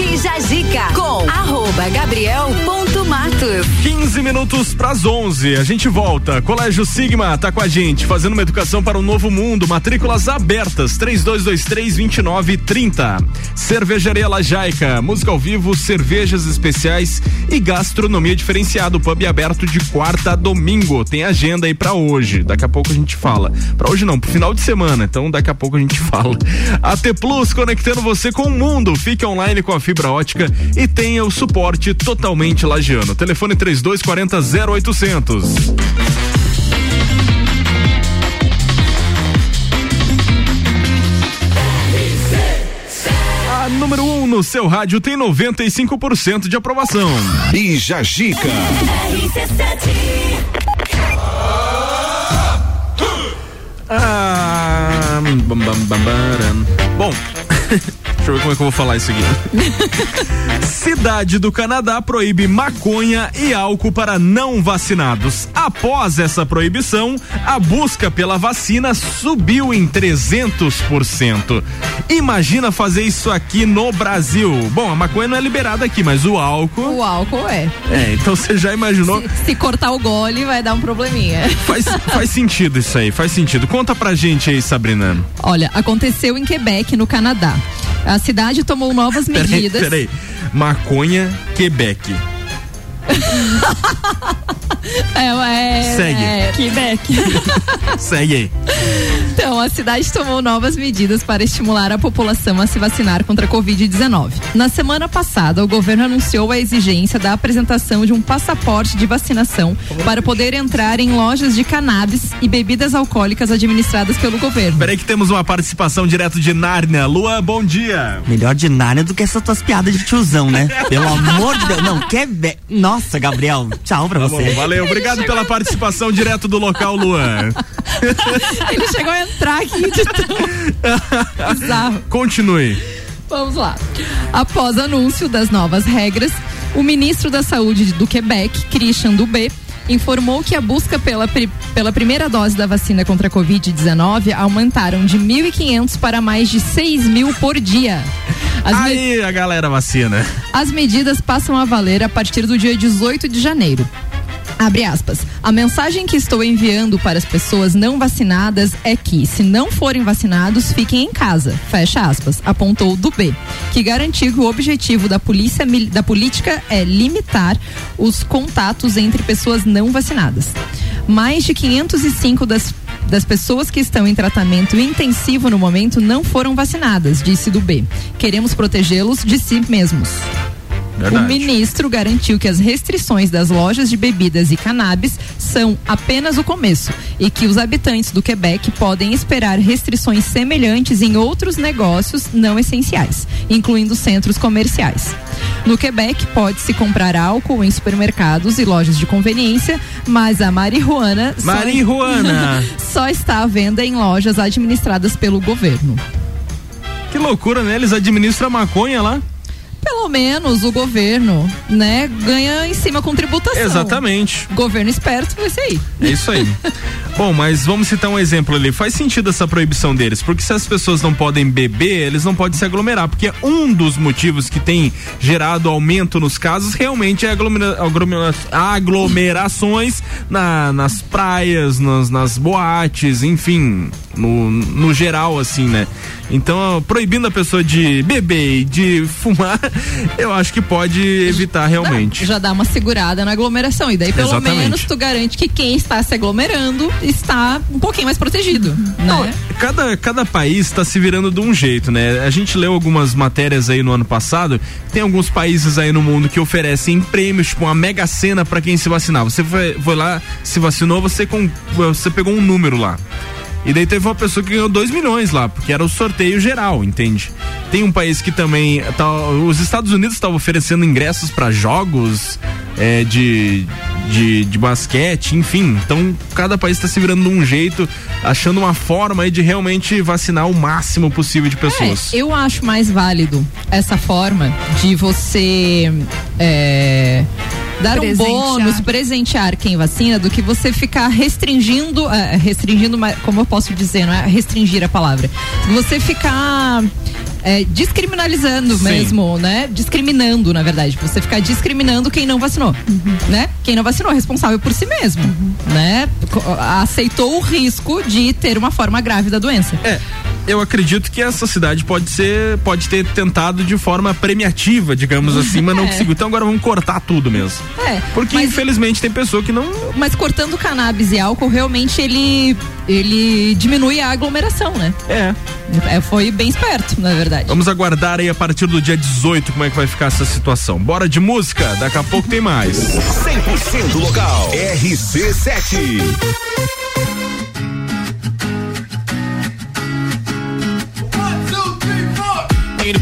Bija com arroba gabriel.matos. 15 minutos pras 11. A gente volta. Colégio Sigma tá com a gente, fazendo uma educação para o novo mundo. Matrículas abertas. 3223-2930. Cervejaria Lajaica. Música ao vivo, cervejas especiais e gastronomia diferenciada. Pub aberto de quarta a domingo. Tem agenda aí pra hoje. Daqui a pouco a gente fala. Pra hoje não, pro final de semana. Então daqui a pouco a gente fala. AT Plus conectando você com o mundo. Fique online com a fibra ótica e tenha o suporte totalmente lagiano. Telefone 3240 0800. A número 1 um no seu rádio tem 95% de aprovação. Bija Gica. Ah, bam, bam, bam. Bom, deixa eu ver como é que eu vou falar isso aqui. Cidade do Canadá proíbe maconha e álcool para não vacinados. Após essa proibição, a busca pela vacina subiu em 300%. Imagina fazer isso aqui no Brasil. Bom, a maconha não é liberada aqui, mas o álcool. O álcool é. É, então você já imaginou. Se cortar o gole, vai dar um probleminha. Faz, faz sentido isso aí, faz sentido. Conta pra gente aí, Sabrina. Olha, aconteceu em Quebec, no Canadá. A cidade tomou novas Peraí, medidas. peraí. Maconha, Quebec. É, é, Segue. É, Quebec. Segue aí. Então, a cidade tomou novas medidas para estimular a população a se vacinar contra a Covid-19. Na semana passada, o governo anunciou a exigência da apresentação de um passaporte de vacinação para poder entrar em lojas de cannabis e bebidas alcoólicas administradas pelo governo. Peraí que temos uma participação direto de Nárnia. Luan, bom dia. Melhor de Nárnia do que essas tuas piadas de tiozão, né? Pelo amor de Deus. Não, quer ver. Nossa, Gabriel, tchau pra Tá você. bom, valeu, obrigado pela participação direto do local, Luan. Ele chegou a entrar aqui de tão bizarro. Continue. Vamos lá. Após anúncio das novas regras, o ministro da Saúde do Quebec, Christian Dubé, informou que a busca pela, pri- pela primeira dose da vacina contra a Covid-19 aumentaram de 1.500 para mais de 6 mil por dia. As, me- Aí a galera vacina. as medidas passam a valer a partir do dia 18 de janeiro. Abre aspas. A mensagem que estou enviando para as pessoas não vacinadas é que, se não forem vacinados, fiquem em casa. Fecha aspas. Apontou Dubé, que garantiu que o objetivo da, polícia, da política é limitar os contatos entre pessoas não vacinadas. Mais de 505 das das pessoas que estão em tratamento intensivo no momento não foram vacinadas, disse Dubé. Queremos protegê-los de si mesmos. Verdade. O ministro garantiu que as restrições das lojas de bebidas e cannabis são apenas o começo e que os habitantes do Quebec podem esperar restrições semelhantes em outros negócios não essenciais, incluindo centros comerciais. No Quebec, pode-se comprar álcool em supermercados e lojas de conveniência, mas a marihuana só- Marihuana. só está à venda em lojas administradas pelo governo. Que loucura, né? Eles administram a maconha lá. Pelo menos o governo, né, ganha em cima com tributação. Exatamente. Governo esperto vai ser aí. É isso aí. Bom, mas vamos citar um exemplo ali. Faz sentido essa proibição deles, porque se as pessoas não podem beber, eles não podem se aglomerar, porque um dos motivos que tem gerado aumento nos casos realmente é aglomera, aglomera, aglomerações na, nas praias, nas, nas boates, enfim, no, no geral, assim, né? Então, proibindo a pessoa de beber e de fumar, eu acho que pode evitar realmente. Já dá uma segurada na aglomeração. E daí, pelo Exatamente. menos, tu garante que quem está se aglomerando está um pouquinho mais protegido. Né? Cada, cada país está se virando de um jeito, né? A gente leu algumas matérias aí no ano passado. Tem alguns países aí no mundo que oferecem prêmios, tipo uma mega cena para quem se vacinar. Você foi, foi lá, se vacinou, você, com, você pegou um número lá. E daí teve uma pessoa que ganhou 2 milhões lá, porque era o sorteio geral, entende? Tem um país que também. Tá, os Estados Unidos estavam oferecendo ingressos para jogos é, de, de, de basquete, enfim. Então, cada país está se virando de um jeito, achando uma forma aí de realmente vacinar o máximo possível de pessoas. É, eu acho mais válido essa forma de você é, dar um bônus, presentear quem vacina, do que você ficar restringindo, é, restringindo, como eu posso dizer, não é restringir a palavra. Você ficar é, descriminalizando Sim. mesmo, né? Discriminando, na verdade. Você ficar discriminando quem não vacinou, né? Quem não vacinou é responsável por si mesmo, né? Co- Aceitou o risco de ter uma forma grave da doença. É, eu acredito que essa cidade pode ser, pode ter tentado de forma premiativa, digamos assim, mas não É. conseguiu. Então agora vamos cortar tudo mesmo. É, Porque infelizmente tem pessoa que não. Mas cortando cannabis e álcool, realmente ele, ele diminui a aglomeração, né? É. Foi bem esperto, na verdade. Vamos aguardar aí a partir do dia 18 como é que vai ficar essa situação. Bora de música, daqui a pouco tem mais. 100% local. RC7.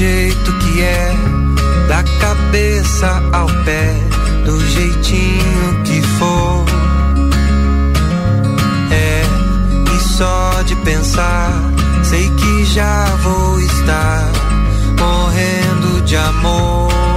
jeito que é, da cabeça ao pé, do jeitinho que for. É, e só de pensar, sei que já vou estar morrendo de amor.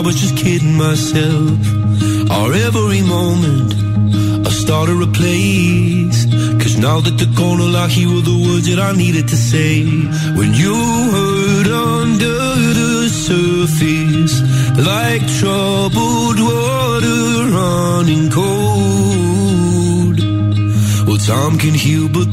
I was just kidding myself. Or every moment I started a place. Cause now that the corner lock, here were the words that I needed to say. When you heard under the surface, like troubled water running cold. Well, time can heal, but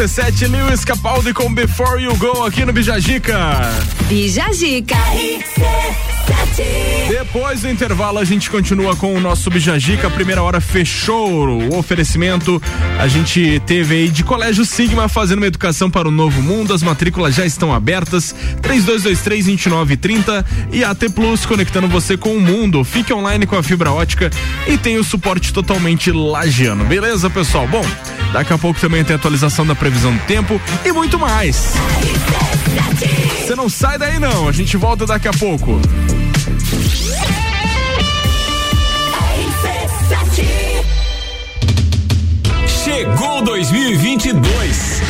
RC7 Lewis Capaldi com Before You Go aqui no Bijagica. Bijagica. Depois do intervalo a gente continua com o nosso Bijagica. A primeira hora fechou o oferecimento. A gente teve aí de Colégio Sigma fazendo uma educação para o novo mundo. As matrículas já estão abertas. 3223-2930 e AT Plus conectando você com o mundo. Fique online com a fibra ótica e tem o suporte totalmente lagiano. Beleza, pessoal? Bom, daqui a pouco também tem atualização da previsão do tempo e muito mais. Você não sai daí não, a gente volta daqui a pouco. Chegou 2022.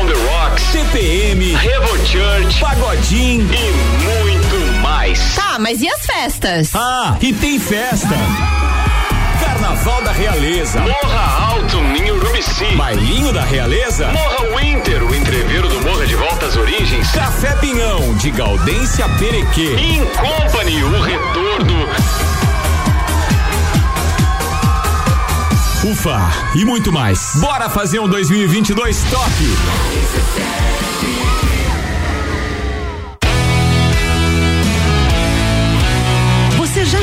Terção The Rocks, CPM, Revo Church, Pagodinho e muito mais. Tá, mas e as festas? Ah, e tem festa. Carnaval da Realeza. Morra Alto Ninho Urubici. Bailinho da Realeza. Morra Winter, o entreveiro do Morra de Volta às Origens. Café Pinhão, de Gaudência Perequê. In Company, o retorno. Ufa, e muito mais. Bora fazer um 2022 top.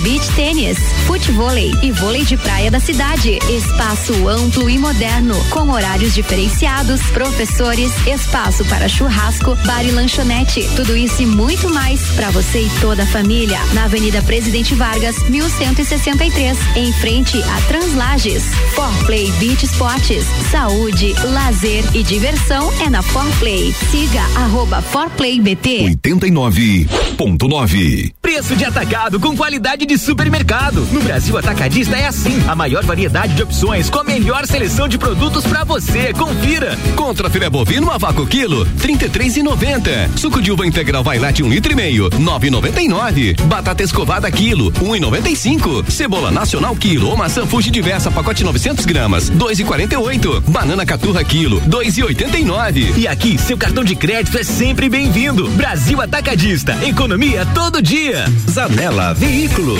beach tênis, futevôlei e vôlei de praia da cidade. Espaço amplo e moderno, com horários diferenciados, professores, espaço para churrasco, bar e lanchonete. Tudo isso e muito mais para você e toda a família. Na Avenida Presidente Vargas, 1163, em frente a Translages. Forplay Beach Sports, saúde, lazer e diversão é na Forplay. Siga arroba ForplayBT. 89.9. Preço de atacado com qualidade de supermercado. No Brasil Atacadista é assim. A maior variedade de opções com a melhor seleção de produtos pra você. Confira. Contra filé bovino a vácuo quilo, 33,90. Suco de uva integral vai um litro e meio, 9,99. Batata escovada quilo, 1,95. Cebola nacional quilo ou maçã Fuji diversa pacote 900 gramas, 2,48. Banana caturra quilo, 2,89. E aqui, seu cartão de crédito é sempre bem-vindo. Brasil Atacadista. Economia todo dia. Zanela Veículos.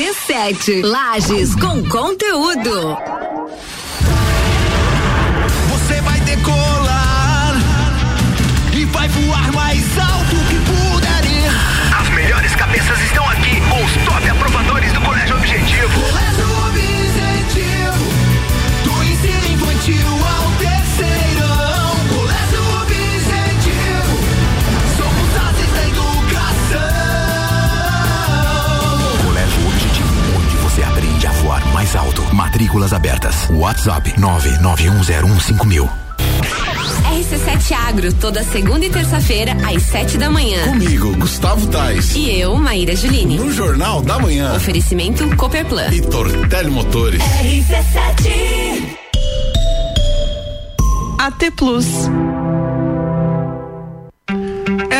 RC7. Lages com conteúdo. Você vai decolar e vai voar mais alto. Matrículas abertas. WhatsApp 991015000. RC7 Agro, toda segunda e terça-feira, às sete da manhã. Comigo, Gustavo Tais. E eu, Maíra Juline. No Jornal da Manhã. Oferecimento Cooperplan. E Tortelli Motores. RC7. AT Plus.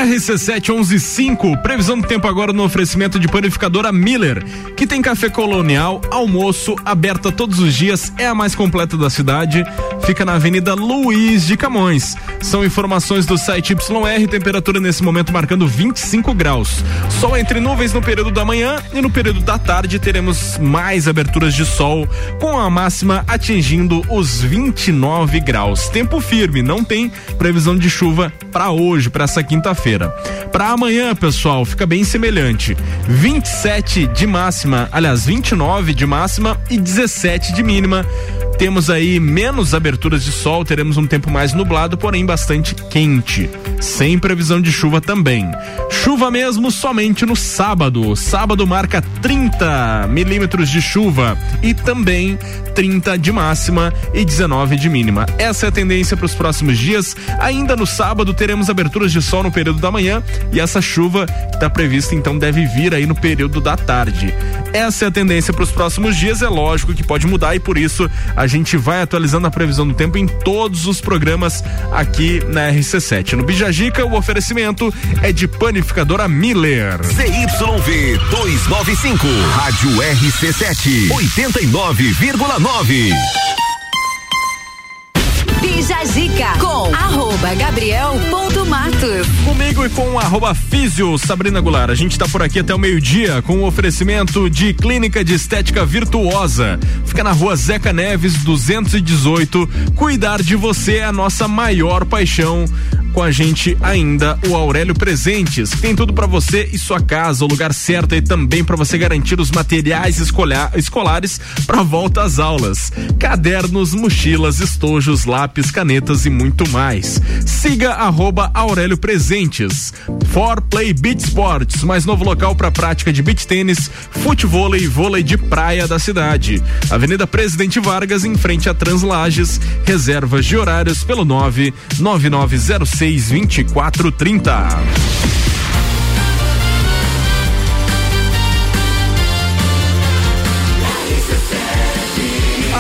RC7115, previsão do tempo agora no oferecimento de panificadora Miller, que tem café colonial, almoço, aberta todos os dias, é a mais completa da cidade, fica na Avenida Luiz de Camões. São informações do site YR, temperatura nesse momento marcando 25 graus. Sol entre nuvens no período da manhã e no período da tarde teremos mais aberturas de sol, com a máxima atingindo os 29 graus. Tempo firme, não tem previsão de chuva para hoje, para essa quinta-feira. Para amanhã, pessoal, fica bem semelhante. 27 de máxima, aliás, 29 de máxima e 17 de mínima. Temos aí menos aberturas de sol, teremos um tempo mais nublado, porém bastante quente. Sem previsão de chuva também. Chuva mesmo somente no sábado. Sábado marca 30 milímetros de chuva e também 30 de máxima e 19 de mínima. Essa é a tendência para os próximos dias. Ainda no sábado teremos aberturas de sol no período da manhã e essa chuva que está prevista então deve vir aí no período da tarde. Essa é a tendência para os próximos dias. É lógico que pode mudar e por isso a gente vai atualizando a previsão do tempo em todos os programas aqui na RC7. No Bijagica, o oferecimento é de panificadora Miller. ZYV 295, Rádio RC7, 89,9. Zica com arroba. Comigo e com arroba Físio Sabrina Goulart. A gente tá por aqui até o meio-dia com o oferecimento de Clínica de Estética Virtuosa. Fica na rua Zeca Neves 218. Cuidar de você é a nossa maior paixão. Com a gente ainda o Aurélio Presentes. Tem tudo para você e sua casa, o lugar certo e também para você garantir os materiais escolar, escolares para volta às aulas. Cadernos, mochilas, estojos, lápis, canetas e muito mais. Siga arroba Aurélio Presentes. For Play Beach Sports, mais novo local para prática de beach tênis, futebol e vôlei de praia da cidade. Avenida Presidente Vargas, em frente a Translages. Reservas de horários pelo 99906 2430.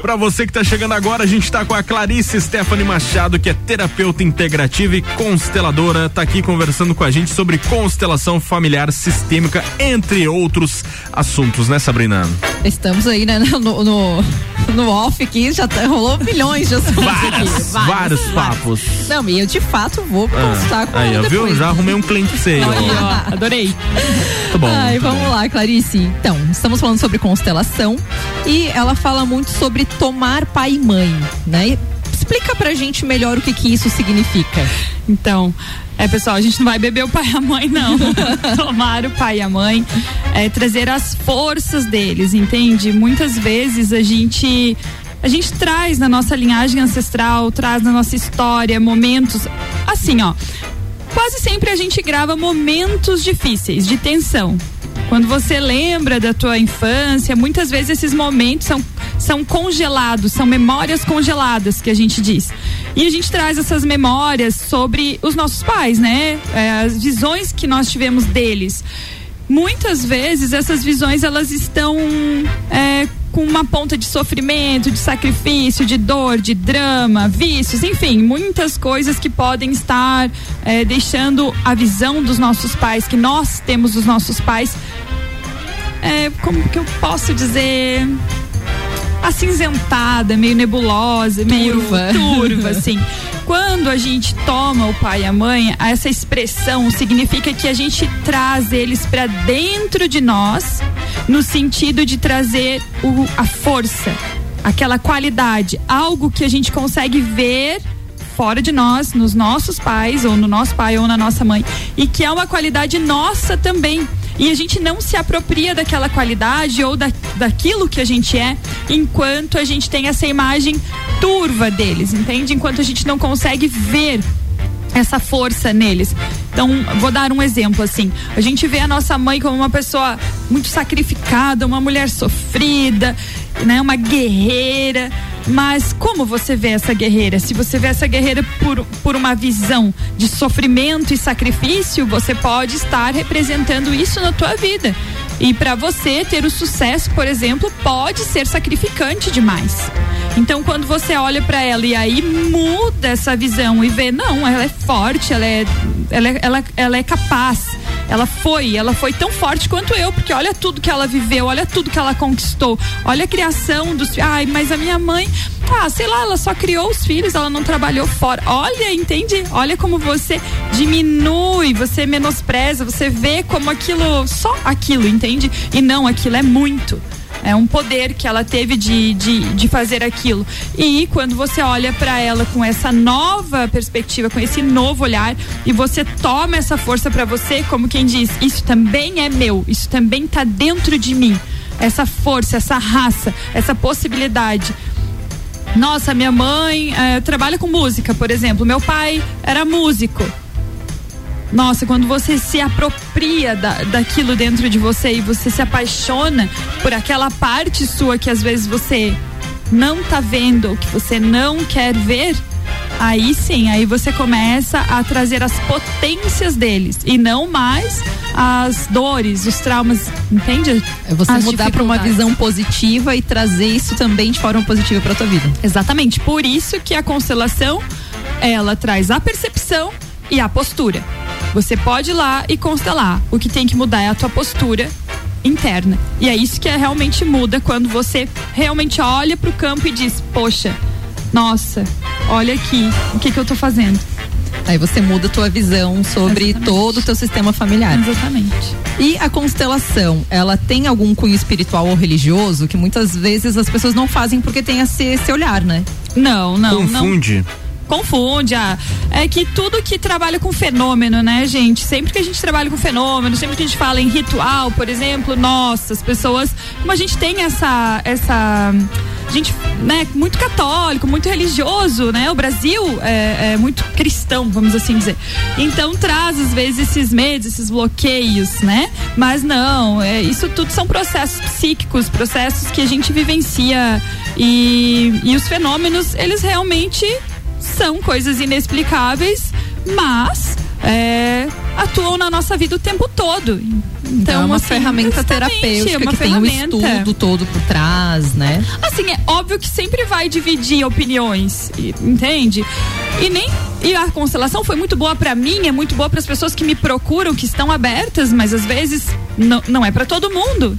Pra você que tá chegando agora, a gente tá com a Clarice Stephanie Machado, que é terapeuta integrativa e consteladora, tá aqui conversando com a gente sobre constelação familiar sistêmica, entre outros assuntos, né, Sabrina? Estamos aí, né, no, no, no off aqui, já tá- rolou milhões de assuntos Vários, aqui. vários papos. Não, e eu de fato vou consultar com Ah, aí, viu? Já arrumei um cliente seu. Adorei. Tá bom. Ai, tá vamos bom. lá, Clarice. Então, estamos falando sobre constelação e ela fala muito sobre tomar pai e mãe, né? Explica pra gente melhor o que que isso significa. Então, é pessoal, a gente não vai beber o pai e a mãe, não. Tomar o pai e a mãe, é trazer as forças deles, entende? Muitas vezes a gente a gente traz na nossa linhagem ancestral, traz na nossa história momentos assim, ó. Quase sempre a gente grava momentos difíceis, de tensão. Quando você lembra da tua infância, muitas vezes esses momentos são, são congelados, são memórias congeladas que a gente diz. E a gente traz essas memórias sobre os nossos pais, né? É, as visões que nós tivemos deles. Muitas vezes essas visões elas estão é, com uma ponta de sofrimento, de sacrifício, de dor, de drama, vícios, enfim, muitas coisas que podem estar é, deixando a visão dos nossos pais, que nós temos dos nossos pais, é, como que eu posso dizer? acinzentada, meio nebulosa, meio turva, assim. Quando a gente toma o pai e a mãe, essa expressão significa que a gente traz eles para dentro de nós, no sentido de trazer o- a força, aquela qualidade, algo que a gente consegue ver fora de nós, nos nossos pais, ou no nosso pai ou na nossa mãe, e que é uma qualidade nossa também. E a gente não se apropria daquela qualidade ou da, daquilo que a gente é, enquanto a gente tem essa imagem turva deles, entende? Enquanto a gente não consegue ver essa força neles. Então, vou dar um exemplo assim. A gente vê a nossa mãe como uma pessoa muito sacrificada, uma mulher sofrida, né, uma guerreira. Mas como você vê essa guerreira? Se você vê essa guerreira por, por uma visão de sofrimento e sacrifício, você pode estar representando isso na tua vida. E para você ter o sucesso, por exemplo, pode ser sacrificante demais. Então, quando você olha para ela e aí muda essa visão e vê, não, ela é forte, ela é, ela é, ela, ela é capaz. Ela foi, ela foi tão forte quanto eu, porque olha tudo que ela viveu, olha tudo que ela conquistou, olha a criação dos. Ai, mas a minha mãe, ah, sei lá, ela só criou os filhos, ela não trabalhou fora. Olha, entende? Olha como você diminui, você menospreza, você vê como aquilo, só aquilo, entende? E não, aquilo é muito. É um poder que ela teve de, de, de fazer aquilo. E quando você olha para ela com essa nova perspectiva, com esse novo olhar, e você toma essa força para você, como quem diz, isso também é meu, isso também tá dentro de mim. Essa força, essa raça, essa possibilidade. Nossa, minha mãe eh, trabalha com música, por exemplo. Meu pai era músico. Nossa, quando você se apropria da, daquilo dentro de você e você se apaixona por aquela parte sua que às vezes você não tá vendo, ou que você não quer ver, aí sim, aí você começa a trazer as potências deles e não mais as dores, os traumas, entende? É você As mudar para uma visão positiva e trazer isso também de forma positiva para tua vida. Exatamente. Por isso que a constelação ela traz a percepção e a postura. Você pode ir lá e constelar. O que tem que mudar é a tua postura interna. E é isso que é, realmente muda quando você realmente olha para o campo e diz: Poxa, nossa, olha aqui, o que, que eu tô fazendo? Aí você muda a tua visão sobre todo o teu sistema familiar. Exatamente. E a constelação, ela tem algum cunho espiritual ou religioso que muitas vezes as pessoas não fazem porque tem esse, esse olhar, né? Não, não, não. Confunde. Ah, é que tudo que trabalha com fenômeno, né, gente? Sempre que a gente trabalha com fenômeno, sempre que a gente fala em ritual, por exemplo, nossa, as pessoas. Como a gente tem essa. essa gente, né, muito católico, muito religioso, né? O Brasil é, é muito cristão, vamos assim dizer. Então traz às vezes esses medos, esses bloqueios, né? Mas não, é, isso tudo são processos psíquicos, processos que a gente vivencia e, e os fenômenos, eles realmente são coisas inexplicáveis, mas é, atuam na nossa vida o tempo todo. Então, é uma assim, ferramenta terapêutica é uma que tem o ferramenta. estudo todo por trás, né? Assim, é óbvio que sempre vai dividir opiniões, entende? E nem e a constelação foi muito boa pra mim, é muito boa para as pessoas que me procuram, que estão abertas, mas às vezes não, não é pra todo mundo.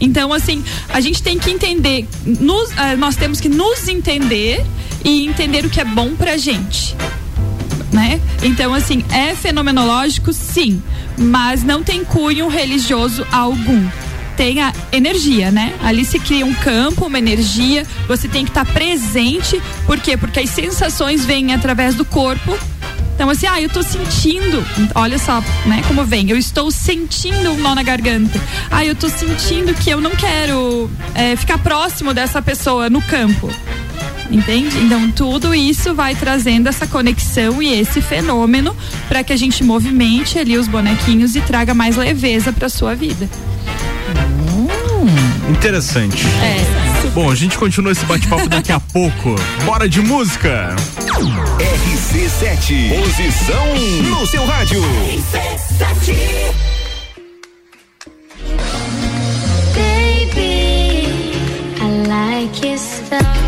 Então, assim, a gente tem que entender, nos- ah, nós temos que nos entender e entender o que é bom pra gente. Né? Então, assim, é fenomenológico, sim, mas não tem cunho religioso algum. Tem a energia, né? Ali se cria um campo, uma energia, você tem que estar presente, por quê? Porque as sensações vêm através do corpo. Então, assim, ah, eu tô sentindo, olha só, né, como vem, eu estou sentindo um nó na garganta. Ah, eu tô sentindo que eu não quero é, ficar próximo dessa pessoa no campo. Entende? Então tudo isso vai trazendo essa conexão e esse fenômeno para que a gente movimente ali os bonequinhos e traga mais leveza para sua vida. Interessante. É. Bom, a gente continua esse bate-papo daqui a pouco. Bora de música. RC7, posição no seu rádio. Baby, I like your style.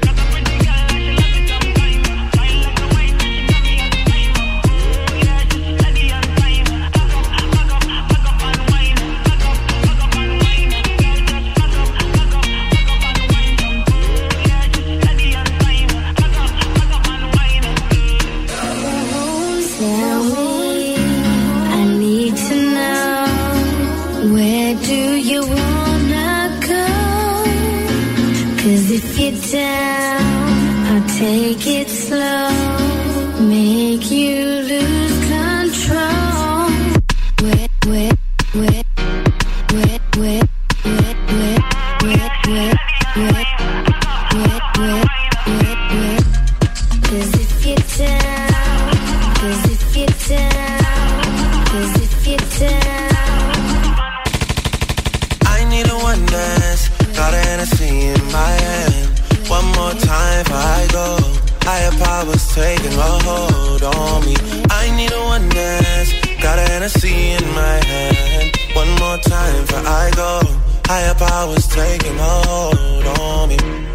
Higher powers taking hold on me. I need a one dance, got an ecstasy in my hand. One more time before I go, higher powers taking hold on me.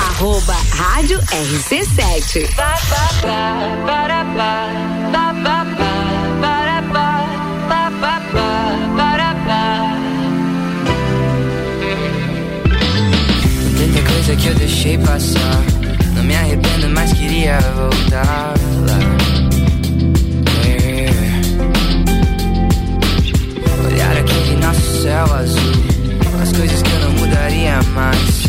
Arroba Rádio RC7. Tanta coisa que eu deixei passar. Não me arrependo, mas queria voltar lá. É. Olhar aquele nosso céu azul. As coisas que eu não mudaria mais,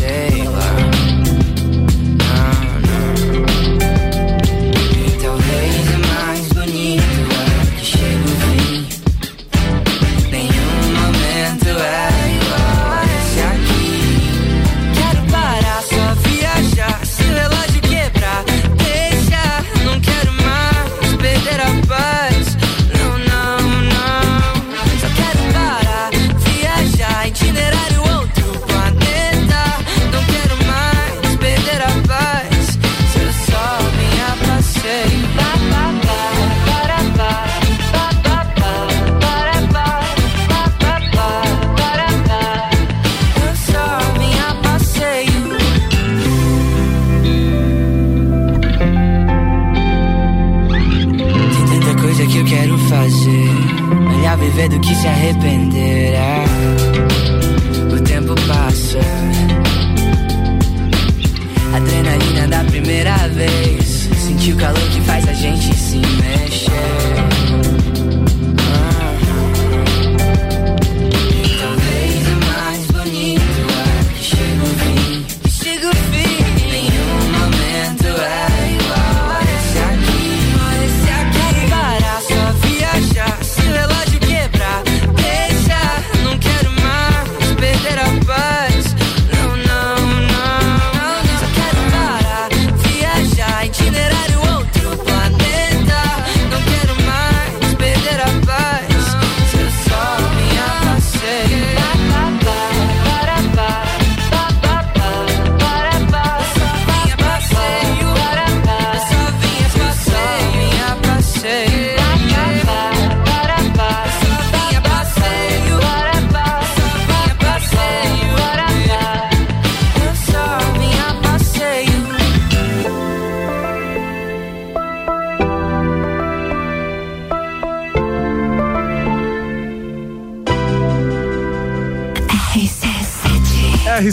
se arrepender. é. O tempo passa. Adrenalina da primeira vez. Sentir o calor que faz a gente se mexer.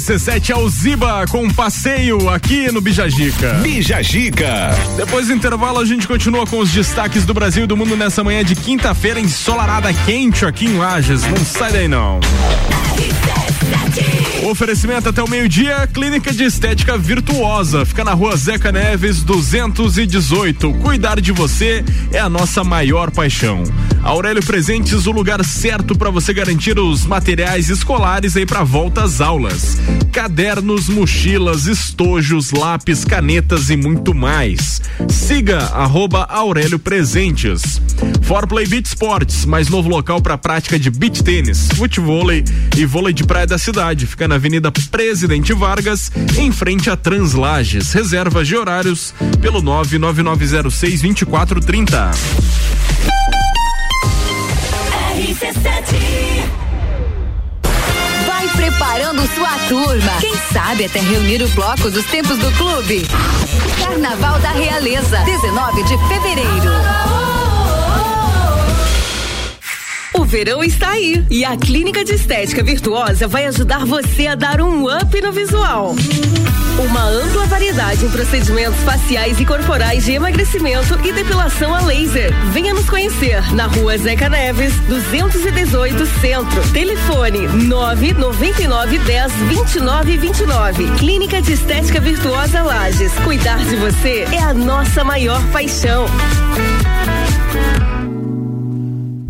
RC7 Alziba com um passeio aqui no Bijagica. Bijagica. Depois do intervalo, a gente continua com os destaques do Brasil e do mundo nessa manhã de quinta-feira, ensolarada quente aqui em Lages. Não sai daí não. RC7 Oferecimento até o meio-dia, Clínica de Estética Virtuosa. Fica na rua Zeca Neves, 218. Cuidar de você é a nossa maior paixão. Aurélio Presentes, o lugar certo para você garantir os materiais escolares aí para volta às aulas. Cadernos, mochilas, estojos, lápis, canetas e muito mais. Siga arroba Aurélio Presentes. Forplay Beach Sports, mais novo local para prática de beach tênis, futevôlei e vôlei de praia da cidade. Fica na Avenida Presidente Vargas, em frente a Translages. Reservas de horários pelo 99906 2430. Vai preparando sua turma. Quem sabe até reunir o bloco dos tempos do clube. Carnaval da Realeza, 19 de fevereiro. O verão está aí e a Clínica de Estética Virtuosa vai ajudar você a dar um up no visual. Uma ampla variedade em procedimentos faciais e corporais de emagrecimento e depilação a laser. Venha nos conhecer na rua Zeca Neves, 218 Centro. Telefone 999 10 29 29. Clínica de Estética Virtuosa Lages. Cuidar de você é a nossa maior paixão.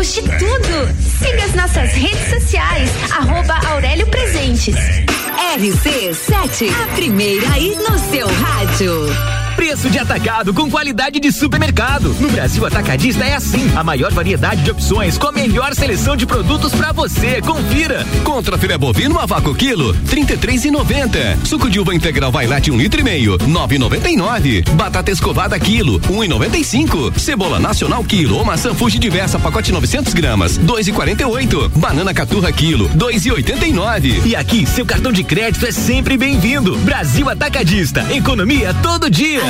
De tudo. Siga as nossas redes sociais, arroba Aurélio Presentes. RC7, a primeira aí no seu rádio. Preço de atacado com qualidade de supermercado. No Brasil Atacadista é assim. A maior variedade de opções com a melhor seleção de produtos pra você. Confira. Contra filé bovino a vácuo quilo, 33,90. Suco de uva integral vai um litro e meio, 9,99. Batata escovada quilo, 1,95. Cebola nacional quilo ou maçã fuji diversa pacote 900 gramas, 2,48. Banana caturra quilo, 2,89. E aqui, seu cartão de crédito é sempre bem-vindo. Brasil Atacadista. Economia todo dia.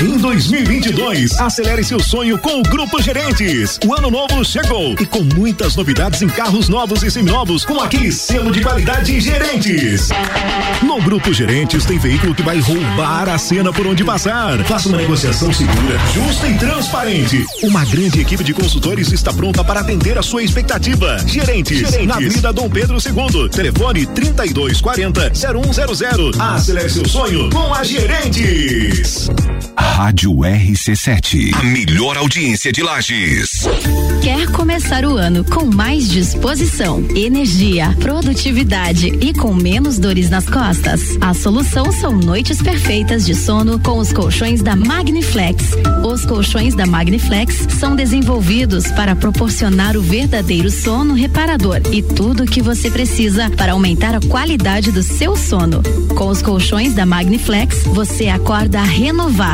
Em 2022, acelere seu sonho com o Grupo Gerentes. O ano novo chegou e com muitas novidades em carros novos e seminovos com aquele selo de qualidade Gerentes. No Grupo Gerentes tem veículo que vai roubar a cena por onde passar. Faça uma negociação segura, justa e transparente. Uma grande equipe de consultores está pronta para atender a sua expectativa. Gerentes, Gerentes. na Avenida Dom Pedro II. Telefone 3240 0100. Acelere seu sonho com a Gerentes. Rádio RC7. A melhor audiência de Lages. Quer começar o ano com mais disposição, energia, produtividade e com menos dores nas costas? A solução são noites perfeitas de sono com os colchões da Magniflex. Os colchões da Magniflex são desenvolvidos para proporcionar o verdadeiro sono reparador e tudo o que você precisa para aumentar a qualidade do seu sono. Com os colchões da Magniflex, você acorda renovado,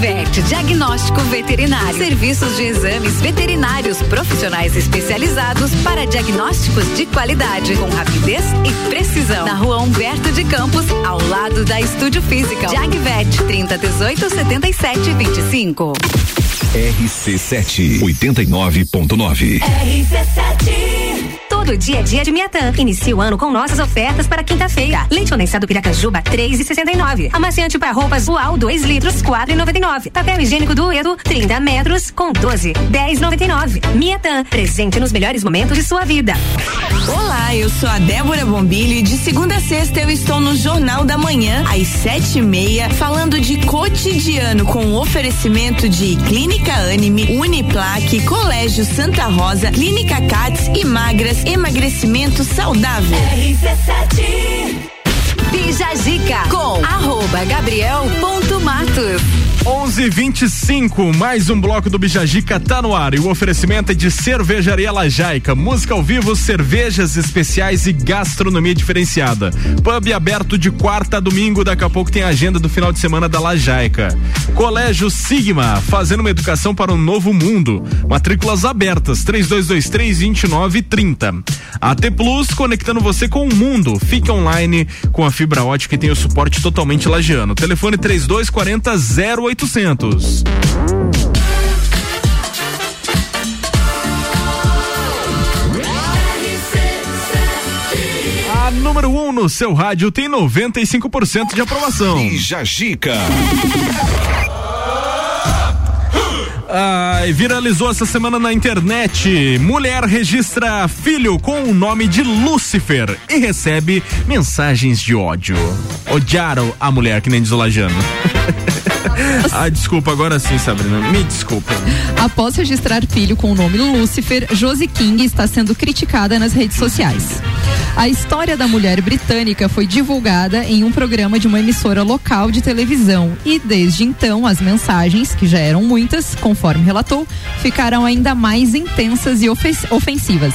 Jagvet, diagnóstico veterinário. Serviços de exames veterinários profissionais especializados para diagnósticos de qualidade, com rapidez e precisão. Na rua Humberto de Campos, ao lado da Estúdio Física. Jagvet, 30 18 77 25. RC7 89.9. RC7 Todo dia é dia de Miatã. Inicie o ano com nossas ofertas para quinta-feira. Leite condensado Piracanjuba, 3,69. Amaciante para roupas Ual, 2 litros, 4,99. Papel higiênico Dueto, 30 metros, com 12, 10,99. Miatã, presente nos melhores momentos de sua vida. Olá, eu sou a Débora Bombilho e de segunda a sexta eu estou no Jornal da Manhã, às sete e meia, falando de cotidiano com oferecimento de Clínica Anime, Uniplaque, Colégio Santa Rosa, Clínica Cats e Magras, emagrecimento saudável. Bija Zica com arroba gabriel.matos. 11:25 mais um bloco do Bijagica tá no ar e o oferecimento é de Cervejaria Lajaica, música ao vivo, cervejas especiais e gastronomia diferenciada. Pub aberto de quarta a domingo, daqui a pouco tem a agenda do final de semana da Lajaica. Colégio Sigma, fazendo uma educação para um novo mundo. Matrículas abertas, 3223-2930. AT Plus, conectando você com o mundo. Fique online com a fibra ótica e tem o suporte totalmente lagiano. Telefone 3240 0800. A número 1 um no seu rádio tem 95% de aprovação. Bija Gica. Ah, viralizou essa semana na internet. Mulher registra filho com o nome de Lúcifer e recebe mensagens de ódio. Odiaram a mulher, que nem diz o Lajano. ah, desculpa, agora sim, Sabrina. Me desculpa. Após registrar filho com o nome Lúcifer, Josie King está sendo criticada nas redes sociais. A história da mulher britânica foi divulgada em um programa de uma emissora local de televisão e desde então as mensagens, que já eram muitas, conforme relatou, ficaram ainda mais intensas e ofens- ofensivas.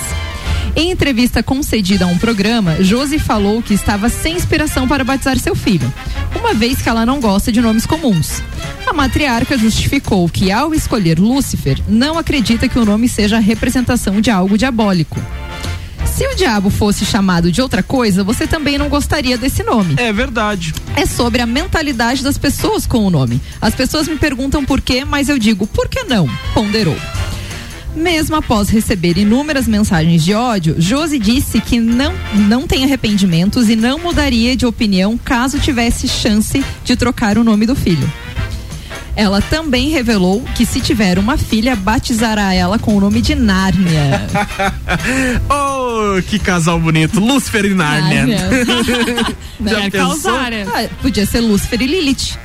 Em entrevista concedida a um programa, Josie falou que estava sem inspiração para batizar seu filho, uma vez que ela não gosta de nomes comuns. A matriarca justificou que, ao escolher Lúcifer, não acredita que o nome seja a representação de algo diabólico. Se o diabo fosse chamado de outra coisa, você também não gostaria desse nome. É verdade. É sobre a mentalidade das pessoas com o nome. As pessoas me perguntam por quê, mas eu digo, por que não? Ponderou. Mesmo após receber inúmeras mensagens de ódio, Josi disse que não, não tem arrependimentos e não mudaria de opinião caso tivesse chance de trocar o nome do filho. Ela também revelou que se tiver uma filha, batizará ela com o nome de Nárnia. oh, que casal bonito. Lúcifer e Nárnia. Já Né? pensou? Ah, podia ser Lúcifer e Lilith.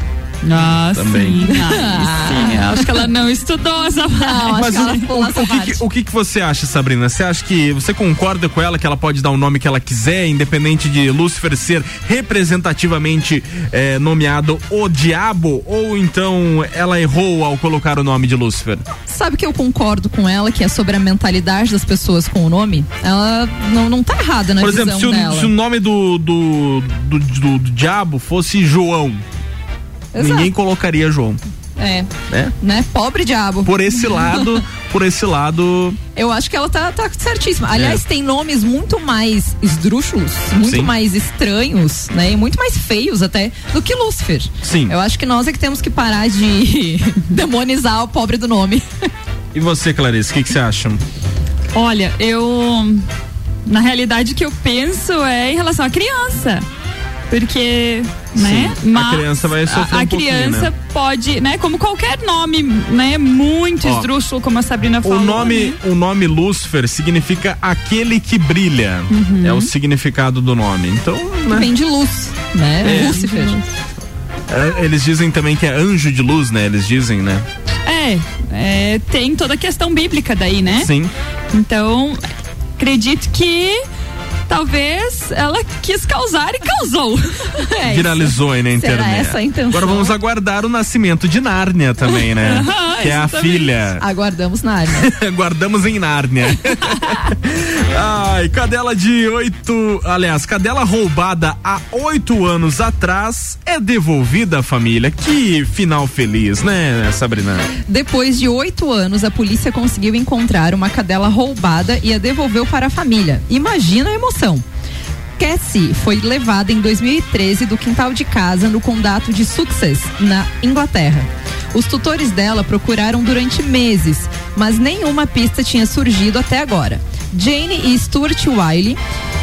Ah, Também. sim. Ah, sim. Eu acho que ela não estudou essa parte. Mas o, o- o que, que- o que que você acha, Sabrina? Você acha que você concorda com ela que ela pode dar o nome que ela quiser, independente de Lúcifer ser representativamente eh, nomeado o diabo? Ou então ela errou ao colocar o nome de Lúcifer? Sabe que eu concordo com ela, que é sobre a mentalidade das pessoas com o nome? Ela não, não tá errada na Por exemplo, visão se o, dela. se o nome do do, do, do- do diabo fosse João, Exato. ninguém colocaria João, É, né? né? Pobre diabo. Por esse lado, por esse lado, Eu acho que ela tá, tá certíssima. Aliás, É. tem nomes muito mais esdrúxulos, muito Sim. mais estranhos, né? E muito mais feios até do que Lúcifer. Sim. Eu acho que nós é que temos que parar de demonizar o pobre do nome. E você, Clarice, o que que você acha? Olha, eu. Na realidade, o que eu penso é em relação à criança. Porque, né? Sim, a criança vai sofrer a, a um criança né? pode, né? Como qualquer nome, né? Muito Ó, esdrúxulo, como a Sabrina falou. O nome, né? o nome Lúcifer significa aquele que brilha. Uhum. É o significado do nome. Então, né? Vem de luz, né? É. Lúcifer. É, Eles dizem também que é anjo de luz, né? Eles dizem, né? É, é, tem toda a questão bíblica daí, né? Sim. Então, acredito que talvez ela quis causar e causou. É Viralizou aí na Será internet. essa a intenção? Agora vamos aguardar o nascimento de Nárnia também, né? Aham, que é a exatamente. filha. Aguardamos na área. Guardamos em Nárnia. Ai, cadela de oito. Aliás, cadela roubada há oito anos atrás é devolvida à família. Que final feliz, né, Sabrina? Depois de oito anos, a polícia conseguiu encontrar uma cadela roubada e a devolveu para a família. Imagina a emoção. Cassie foi levada em 2013 do quintal de casa no condado de Sussex, na Inglaterra. Os tutores dela procuraram durante meses, mas nenhuma pista tinha surgido até agora. Jane e Stuart Wiley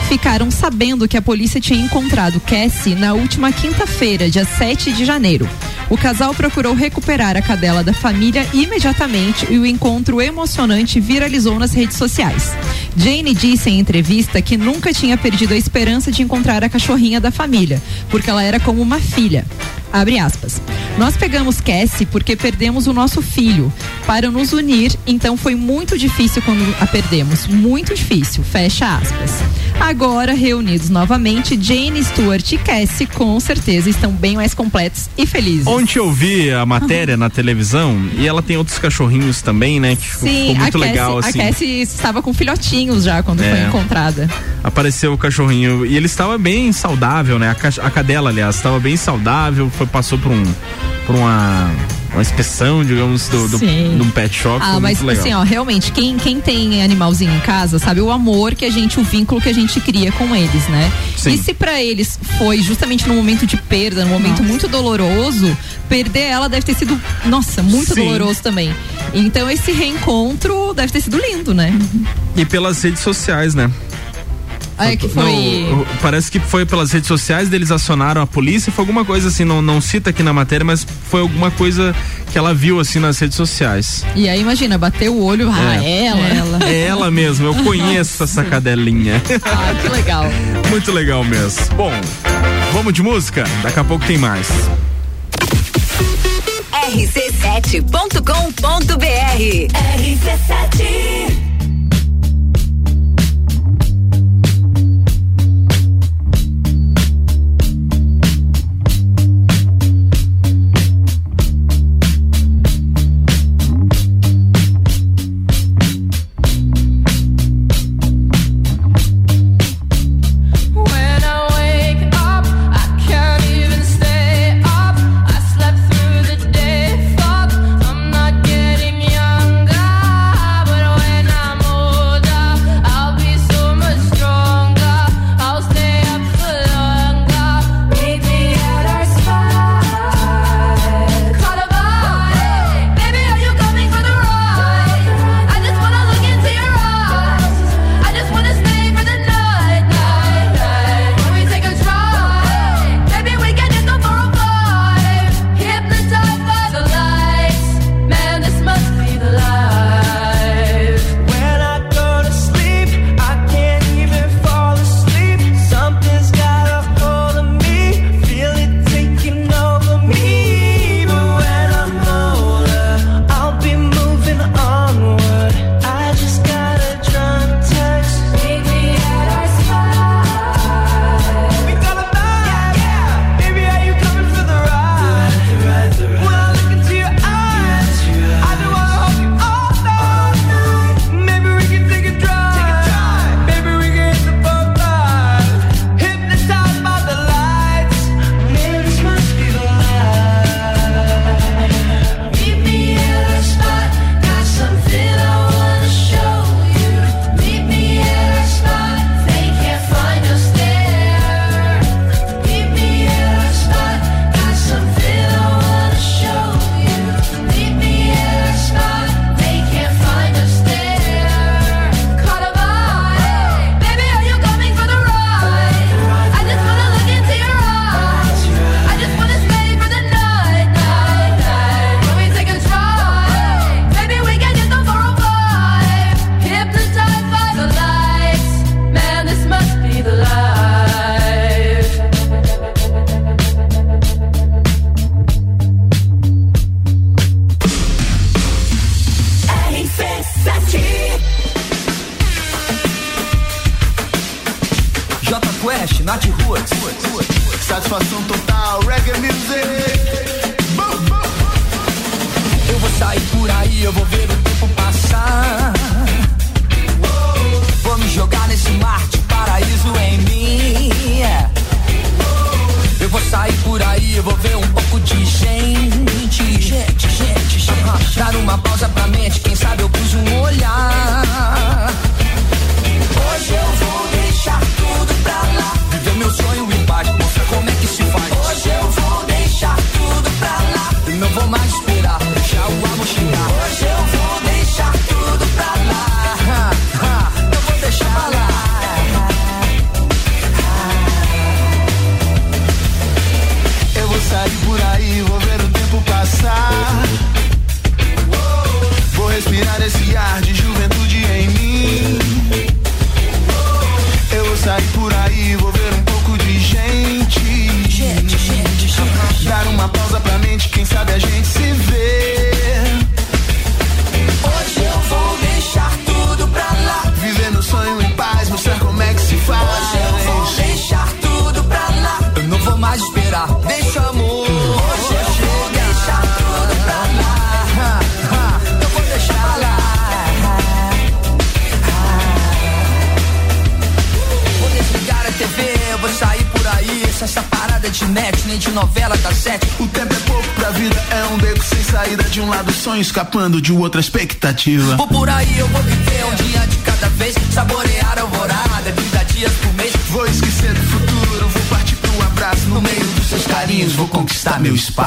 ficaram sabendo que a polícia tinha encontrado Cassie na última quinta-feira, dia 7 de janeiro. O casal procurou recuperar a cadela da família imediatamente e o encontro emocionante viralizou nas redes sociais. Jane disse em entrevista que nunca tinha perdido a esperança de encontrar a cachorrinha da família, porque ela era como uma filha. Abre aspas. Nós pegamos Cassie porque perdemos o nosso filho. Para nos unir, então foi muito difícil quando a perdemos. Muito difícil. Fecha aspas. Agora, reunidos novamente, Jane, Stuart e Cassie com certeza estão bem mais completos e felizes. Ontem eu vi a matéria na televisão e ela tem outros cachorrinhos também, né? Que ficou, Sim, ficou muito a, legal, Cassie, assim. a Cassie estava com filhotinhos já quando É. foi encontrada. Apareceu o cachorrinho e ele estava bem saudável, né? A, a cadela, aliás, estava bem saudável, foi, passou por um por uma, uma inspeção, digamos, do, do, de um pet shop. Ah, mas assim, ó, realmente, quem, quem tem animalzinho em casa sabe o amor que a gente, o vínculo que a gente cria com eles, né? Sim. E se pra eles foi justamente num momento de perda, num momento muito doloroso, perder ela deve ter sido, nossa, muito Sim. doloroso também. Então esse reencontro deve ter sido lindo, né? E pelas redes sociais, né? É que foi. Não, parece que foi pelas redes sociais, deles acionaram a polícia, foi alguma coisa assim, não, não cita aqui na matéria, mas foi alguma coisa que ela viu assim nas redes sociais. E aí imagina, bateu o olho, ah, ela. É ela mesmo, eu conheço essa cadelinha. Ah, que legal. Muito legal mesmo. Bom, vamos de música? Daqui a pouco tem mais. rc7.com.br RC7 escapando, de outra expectativa. Vou por aí, eu vou viver um dia de cada vez. Saborear a alvorada, 30 dias por mês. Vou esquecer do futuro, vou partir pro abraço. No meio dos seus carinhos, vou conquistar meu espaço.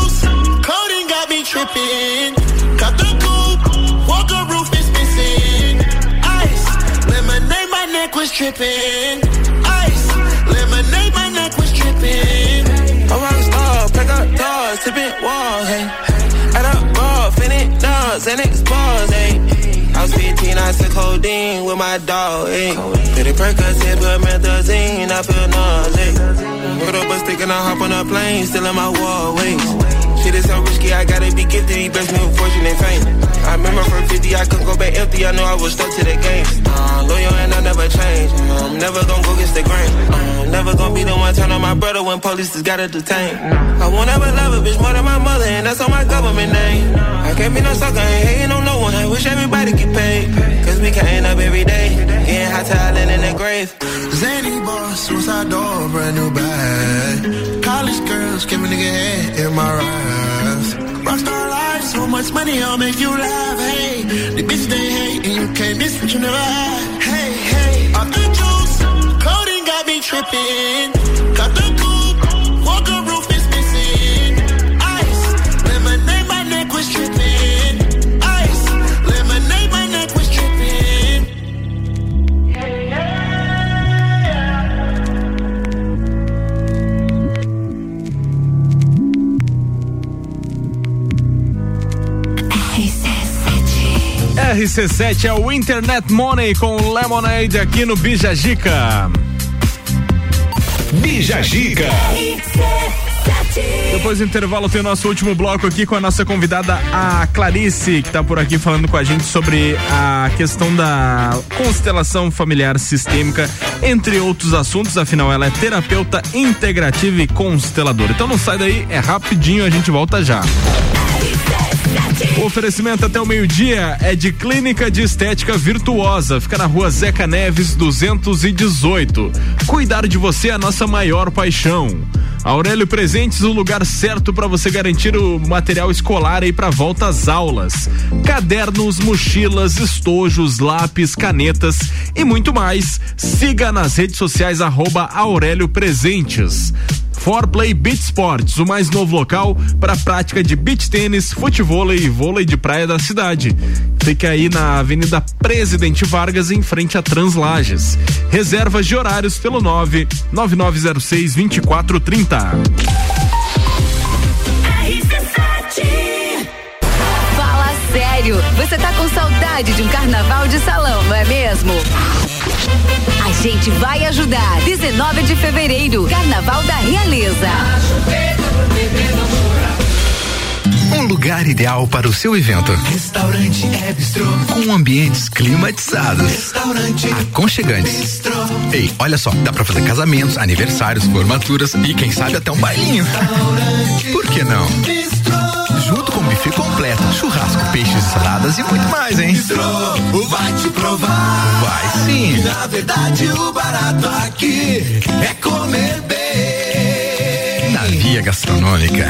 tripping. Cut the coupe, walker roof is missing. Ice, lemonade, my neck was tripping. Ice, lemonade, my neck was tripping. I'm rock star, pack up doors, tipping walls, hey. Add up raw, finish dogs, and expose, hey. I was 15, I took codeine with my dog, hey. Pretty Percocet, put methazine, I feel nauseous. Put up a stick and I hop on a plane, still in my wall, waist. Shit is so risky, I gotta be gifted. He blessed me with fortune and fame. I remember from 50, I couldn't go back empty. I know I was stuck to the game. Uh, loyal and I never change. Uh, I'm never gonna go against the grain. Uh, I'm never gonna be the one turn on my brother when police just gotta detain. I won't ever love a bitch more than my mother, and that's on my government name. I can't be no sucker, ain't hating on no one. I wish everybody get paid. Cause we can't up every day. Getting hot talent in the grave. Zany boss, suicide door, brand new bag. College girls, give a nigga head in my raps. Rockstar life, so much money, I'll make you laugh. Hey, the bitch they hate, and you can't miss what you never had. Hey, Pop the juice, codeine got me tripping. Cut the coupe, RC7 é o Internet Money com Lemonade aqui no Bijagica. Bijagica. Depois do intervalo tem o nosso último bloco aqui com a nossa convidada, a Clarice, que está por aqui falando com a gente sobre a questão da constelação familiar sistêmica, entre outros assuntos, afinal ela é terapeuta integrativa e consteladora. Então não sai daí, é rapidinho, a gente volta já. O oferecimento até o meio-dia é de Clínica de Estética Virtuosa. Fica na rua Zeca Neves 218. Cuidar de você é a nossa maior paixão. Aurélio Presentes, o lugar certo para você garantir o material escolar aí para volta às aulas. Cadernos, mochilas, estojos, lápis, canetas e muito mais. Siga nas redes sociais arroba Aurélio Presentes. Forplay Beach Sports, o mais novo local para prática de beach tênis, futebol e vôlei de praia da cidade. Fica aí na Avenida Presidente Vargas, em frente a Translages. Reservas de horários pelo 9 9906 2430. Fala sério, você tá com saudade de um carnaval de salão, não é mesmo? A gente vai ajudar. 19 de fevereiro, Carnaval da Realeza. Um lugar ideal para o seu evento. Restaurante é bistrô. Com ambientes climatizados. Restaurante Aconchegantes. bistrô. Ei, olha só, dá pra fazer casamentos, aniversários, formaturas e quem sabe até um bailinho. Por que não? O buffet completo, churrasco, peixes, saladas e muito mais, hein? Bistrô, vai te provar. Vai sim. Na verdade, o barato aqui é comer bem. Na via gastronômica.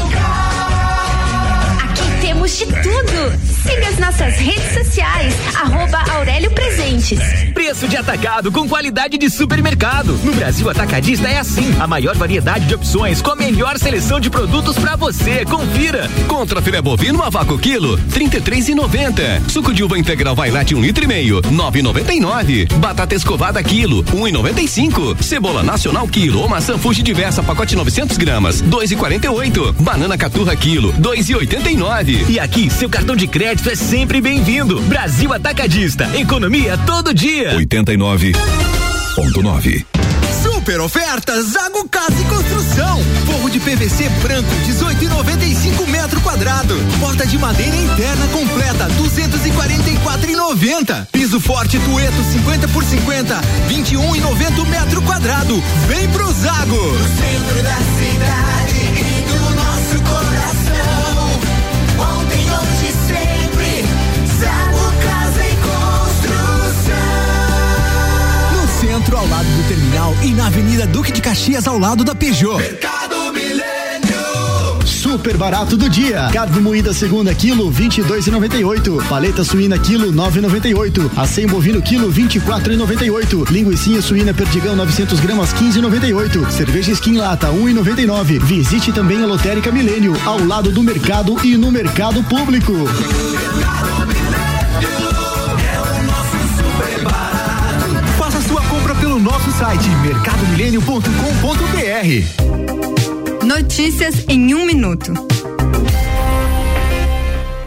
De tudo. Siga as nossas redes sociais, arroba Aurélio Presentes. Preço de atacado com qualidade de supermercado. No Brasil Atacadista é assim. A maior variedade de opções com a melhor seleção de produtos pra você. Confira. Contra filé bovino a vácuo quilo, trinta e três e noventa. Suco de uva integral vai um litro e meio, nove e noventa e nove. Batata escovada quilo, um e noventa e cinco. Cebola nacional quilo ou maçã fuji diversa pacote 900 gramas, dois e quarenta e oito. Banana caturra quilo, dois e oitenta e nove. E aqui, seu cartão de crédito é sempre bem-vindo. Brasil Atacadista. Economia todo dia. 89.9. Super oferta Zago Casa e Construção. Forro de PVC branco 18,95 metro quadrado. Porta de madeira interna completa 244,90. Piso forte Tueto 50 por 50 21,90 metro quadrado. Vem pro Zago. No centro da cidade e do nosso coração. Centro, ao lado do terminal e na Avenida Duque de Caxias, ao lado da Peugeot. Mercado Milênio. Super barato do dia. Carne moída segunda quilo 22,98. Paleta suína quilo 9,98. Acém bovino quilo 24,98. Linguiça suína perdigão 900 gramas 15,98. Cerveja skin lata 1,99. Visite também a Lotérica Milênio ao lado do mercado e no mercado público. Faça site mercadomilênio.com.br. Notícias em um minuto.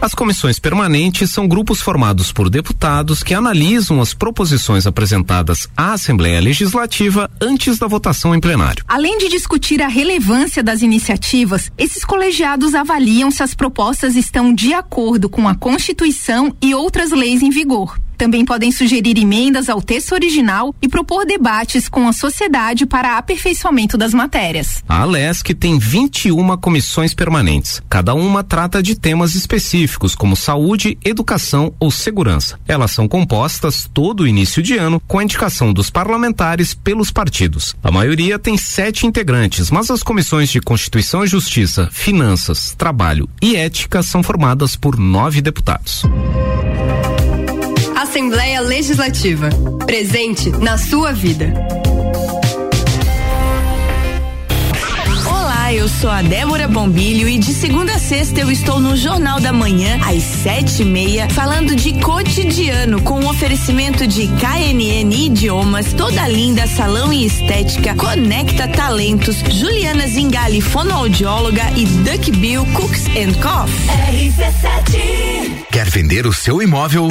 As comissões permanentes são grupos formados por deputados que analisam as proposições apresentadas à Assembleia Legislativa antes da votação em plenário. Além de discutir a relevância das iniciativas, esses colegiados avaliam se as propostas estão de acordo com a Constituição e outras leis em vigor. Também podem sugerir emendas ao texto original e propor debates com a sociedade para aperfeiçoamento das matérias. A Alesc tem 21 comissões permanentes. Cada uma trata de temas específicos, como saúde, educação ou segurança. Elas são compostas todo início de ano com a indicação dos parlamentares pelos partidos. A maioria tem sete integrantes, mas as comissões de Constituição e Justiça, Finanças, Trabalho e Ética são formadas por nove deputados. Assembleia Legislativa. Presente na sua vida. Eu sou a Débora Bombilho e de segunda a sexta eu estou no Jornal da Manhã, às sete e meia, falando de cotidiano, com um oferecimento de KNN Idiomas, Toda Linda Salão e Estética, Conecta Talentos, Juliana Zingali, fonoaudióloga e Duck Bill Cooks and Coffee. RC7 Quer vender o seu imóvel?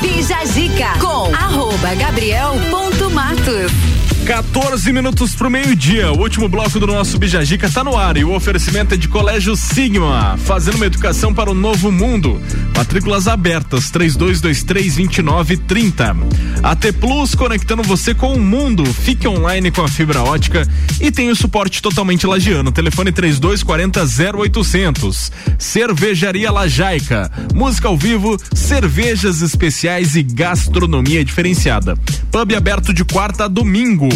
Bija Zica com arroba gabriel.matos. 14 minutos pro meio-dia. O último bloco do nosso Bijagica tá no ar e o oferecimento é de Colégio Sigma, fazendo uma educação para o novo mundo. Matrículas abertas 32232930. AT Plus conectando você com o mundo. Fique online com a fibra ótica e tem o suporte totalmente lagiano. Telefone 3240 0800. Cervejaria Lajaica. Música ao vivo, cervejas especiais e gastronomia diferenciada. Pub aberto de quarta a domingo.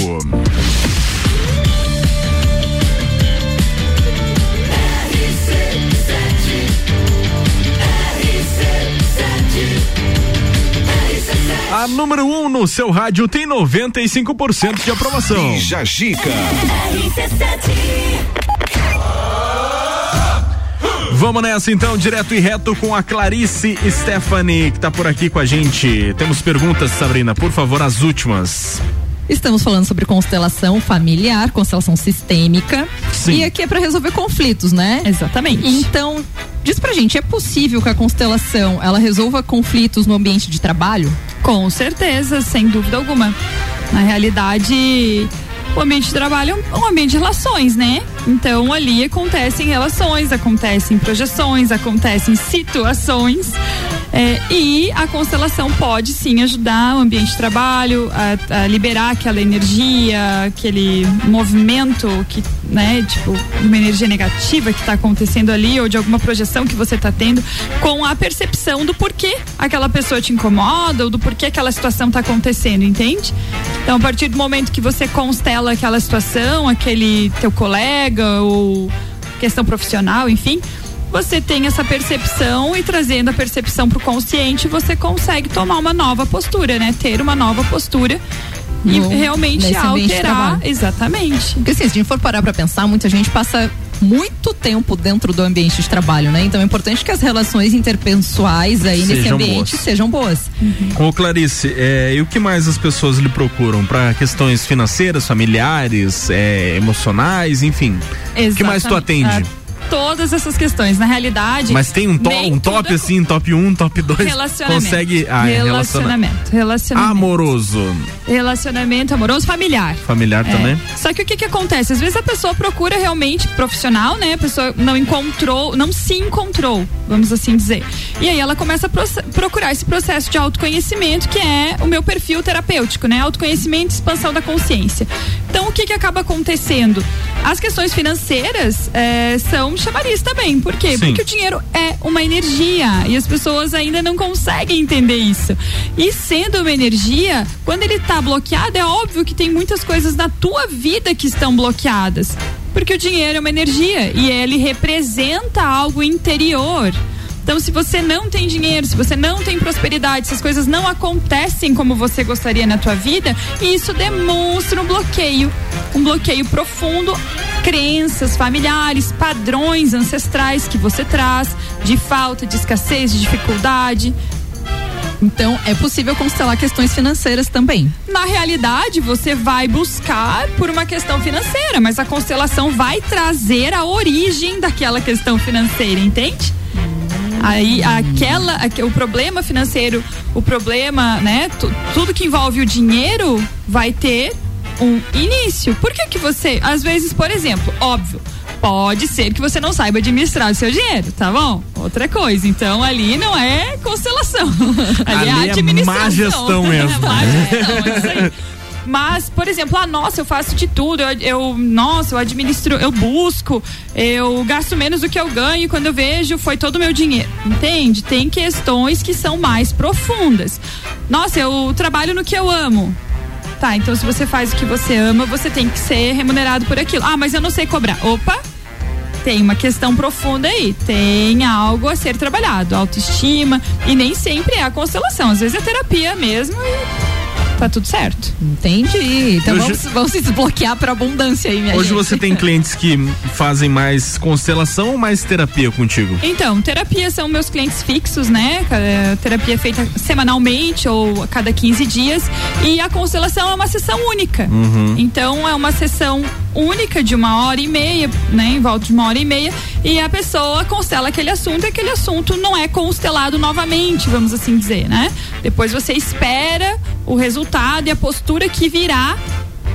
A número 1 um no seu rádio tem 95% de aprovação. Bija Gica. Vamos nessa então, direto e reto com a Clarice Stephanie, que tá por aqui com a gente. Temos perguntas, Sabrina, por favor, as últimas. Estamos falando sobre constelação familiar, constelação sistêmica. Sim. E aqui é para resolver conflitos, né? Exatamente. Então, diz pra gente, é possível que a constelação ela resolva conflitos no ambiente de trabalho? Com certeza, sem dúvida alguma. Na realidade, o ambiente de trabalho é um ambiente de relações, né? Então ali acontecem relações, acontecem projeções, acontecem situações. é, e a constelação pode sim ajudar o ambiente de trabalho a, a liberar aquela energia, aquele movimento que, né, tipo, uma energia negativa que está acontecendo ali ou de alguma projeção que você está tendo com a percepção do porquê aquela pessoa te incomoda ou do porquê aquela situação está acontecendo, entende? Então, a partir do momento que você constela aquela situação, aquele teu colega ou questão profissional, enfim, você tem essa percepção e trazendo a percepção pro consciente, você consegue tomar uma nova postura, né? Ter uma nova postura e No- realmente nesse ambiente de alterar. Exatamente. Porque assim, se a gente for parar pra pensar, muita gente passa muito tempo dentro do ambiente de trabalho, né? Então é importante que as relações interpessoais aí nesse Sejam ambiente boas. sejam boas. Ô Clarice, é, e o que mais as pessoas lhe procuram? Para questões financeiras, familiares, é, emocionais, enfim. O que mais tu Exatamente. atende? Ah, todas essas questões. Na realidade. Mas tem um, to- um top é assim, top 1, um, top 2. Relacionamento. Consegue. Ah, é relacionamento. Relacionamento. Amoroso. Relacionamento amoroso familiar. Familiar É. também? Só que o que que acontece? Às vezes a pessoa procura realmente profissional, né? A pessoa não encontrou, não se encontrou, vamos assim dizer. E aí ela começa a procurar esse processo de autoconhecimento, que é o meu perfil terapêutico, né? Autoconhecimento e expansão da consciência. Então o que que acaba acontecendo? As questões financeiras é, são chamariz também. Por quê? Sim. Porque o dinheiro é uma energia e as pessoas ainda não conseguem entender isso. E sendo uma energia, quando ele está bloqueado, é óbvio que tem muitas coisas na tua vida que estão bloqueadas. Porque o dinheiro é uma energia e ele representa algo interior. Então, se você não tem dinheiro, se você não tem prosperidade, se as coisas não acontecem como você gostaria na tua vida, isso demonstra um bloqueio, um bloqueio profundo, crenças familiares, padrões ancestrais que você traz de falta, de escassez, de dificuldade. Então, é possível constelar questões financeiras também. Na realidade, você vai buscar por uma questão financeira, mas a constelação vai trazer a origem daquela questão financeira, entende? Aí aquela, aque- o problema financeiro, o problema, né, tu- tudo que envolve o dinheiro vai ter um início. Por que que você, às vezes, por exemplo, óbvio, pode ser que você não saiba administrar o seu dinheiro, tá bom? Outra coisa, então ali não é constelação, ali, Ali é é administração. má gestão mesmo. É má gestão, é isso aí. Mas, por exemplo, ah, nossa, eu faço de tudo, eu, eu- nossa, eu administro, eu busco, eu gasto menos do que eu ganho, quando eu vejo, foi todo o meu dinheiro. Entende? Tem questões que são mais profundas. Nossa, eu trabalho no que eu amo. Tá, então se você faz o que você ama, você tem que ser remunerado por aquilo. Ah, mas eu não sei cobrar. Opa! Tem uma questão profunda aí, tem algo a ser trabalhado, autoestima, e nem sempre é a constelação, às vezes é terapia mesmo e tá tudo certo. Entendi. Então Hoje- vamos, vamos se desbloquear pra abundância aí, minha Hoje gente. você tem clientes que fazem mais constelação ou mais terapia contigo? Então, terapia são meus clientes fixos, né? Terapia é feita semanalmente ou a cada 15 dias. E a constelação é uma sessão única. Uhum. Então, é uma sessão única de uma hora e meia, né? Em volta de uma hora e meia. E a pessoa constela aquele assunto e aquele assunto não é constelado novamente, vamos assim dizer, né? Depois você espera o resultado e a postura que virá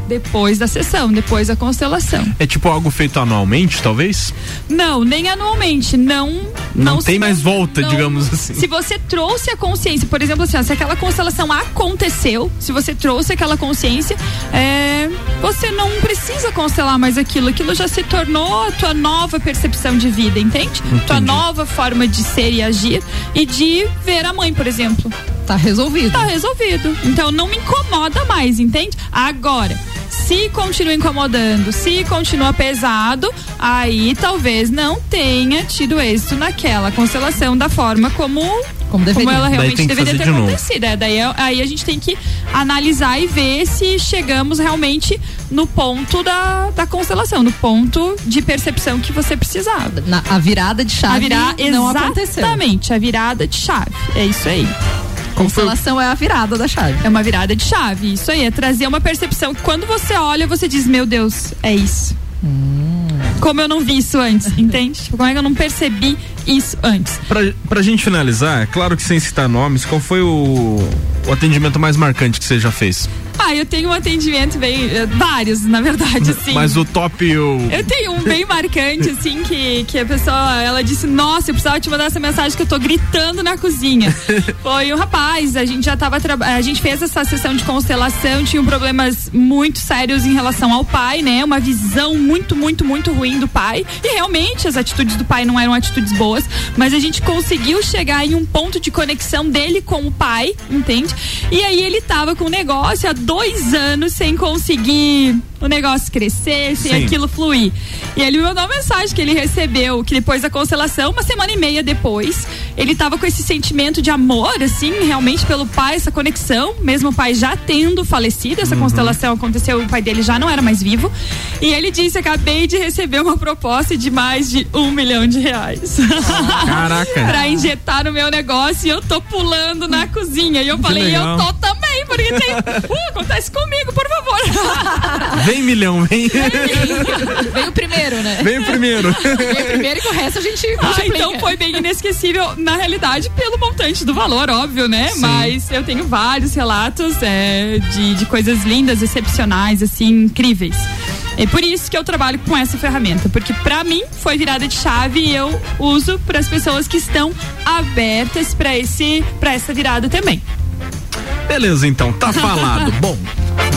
depois da sessão, depois da constelação. É tipo algo feito anualmente, talvez? Não, nem anualmente. Não. Não, se tem mais volta, não- digamos assim. Se você trouxe a consciência, por exemplo, assim, ó, se aquela constelação aconteceu, se você trouxe aquela consciência, é, você não precisa constelar mais aquilo. Aquilo já se tornou a tua nova percepção de vida, entende? Tua Entendi. nova forma de ser e agir e de ver a mãe, por exemplo. Tá resolvido. Tá resolvido. Então não me incomoda mais, entende? Agora, se continua incomodando, se continua pesado, aí talvez não tenha tido êxito naquela constelação da forma como como, deveria. ela realmente deveria ter acontecido. É, daí é- aí a gente tem que analisar e ver se chegamos realmente no ponto da, da constelação, no ponto de percepção que você precisava. Na- a virada de chave a virar, não aconteceu. Exatamente, a virada de chave. É isso aí. Constelação é a virada da chave. É uma virada de chave. Isso aí, é trazer uma percepção que quando você olha, você diz, meu Deus, é isso. Como eu não vi isso antes, entende? Como é que eu não percebi isso antes? Pra, pra gente finalizar, é claro que sem citar nomes, qual foi o, o atendimento mais marcante que você já fez? Ah, eu tenho um atendimento bem. eh, vários, na verdade, assim. Mas o top, o. Eu tenho um bem marcante, assim, que, que a pessoa, ela disse, nossa, eu precisava te mandar essa mensagem que eu tô gritando na cozinha. Foi um rapaz, a gente já tava, a gente fez essa sessão de constelação, tinha problemas muito sérios em relação ao pai, né? Uma visão muito, muito, muito ruim do pai. E realmente as atitudes do pai não eram atitudes boas, mas a gente conseguiu chegar em um ponto de conexão dele com o pai, entende? E aí ele tava com um negócio há dois anos sem conseguir o negócio crescer, sem Sim. aquilo fluir. E ele me mandou uma mensagem que ele recebeu, que depois da constelação, uma semana e meia depois, ele tava com esse sentimento de amor, assim, realmente pelo pai, essa conexão, mesmo o pai já tendo falecido, essa constelação aconteceu, o pai dele já não era mais vivo. E ele disse: acabei de receber uma proposta de mais de um milhão de reais. Caraca. pra injetar no meu negócio e eu tô pulando na cozinha. E eu Que falei, legal. eu tô também, porque tem. Uh, acontece comigo, por favor. Vem milhão, vem. Vem o primeiro, né? Vem o primeiro. Vem o primeiro e com o resto a gente Ah, multiplica. então foi bem inesquecível, na realidade, pelo montante do valor, óbvio, né? Sim. Mas eu tenho vários relatos é, de, de coisas lindas, excepcionais, assim, incríveis. É por isso que eu trabalho com essa ferramenta, porque pra mim foi virada de chave e eu uso para as pessoas que estão abertas para esse para essa virada também. Beleza, então, tá falado. Bom,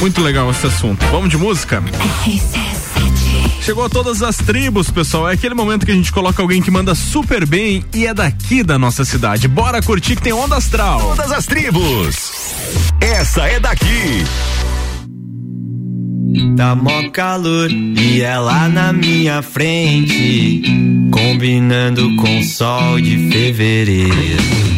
muito legal esse assunto. Vamos de música? Chegou a todas as tribos, pessoal. É aquele momento que a gente coloca alguém que manda super bem e é daqui da nossa cidade. Bora curtir que tem onda astral. Todas as tribos. Essa é daqui. Tá mó calor e ela na minha frente, combinando com o sol de fevereiro.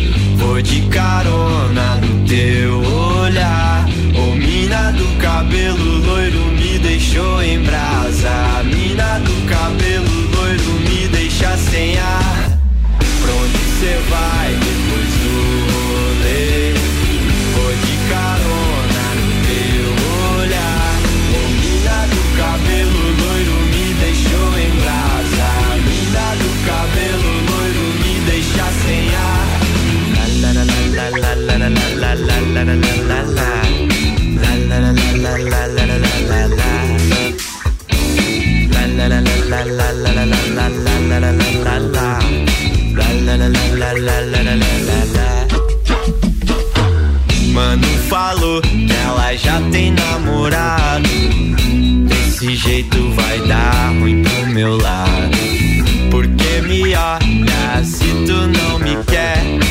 Vou de carona no teu olhar. Ô mina do cabelo loiro me deixou em brasa. Mina do cabelo loiro me deixa sem ar. Pra onde cê vai Mano falou que ela já tem namorado. Desse jeito vai dar ruim pro meu lado. Porque me olha se tu não me quer.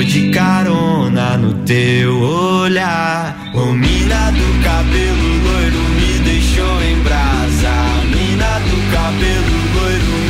Vou de carona no teu olhar. Ô mina do cabelo loiro me deixou em brasa. Mina do cabelo loiro me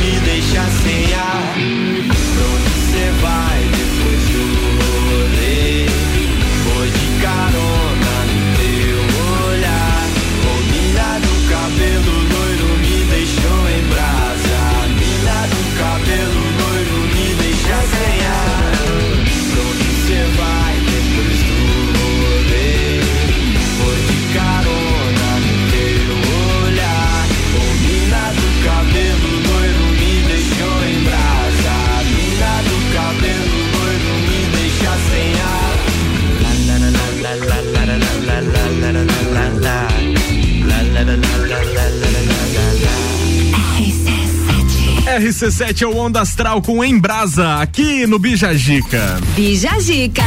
RC7 é o Onda Astral com Embrasa, aqui no Bijagica. Bijagica.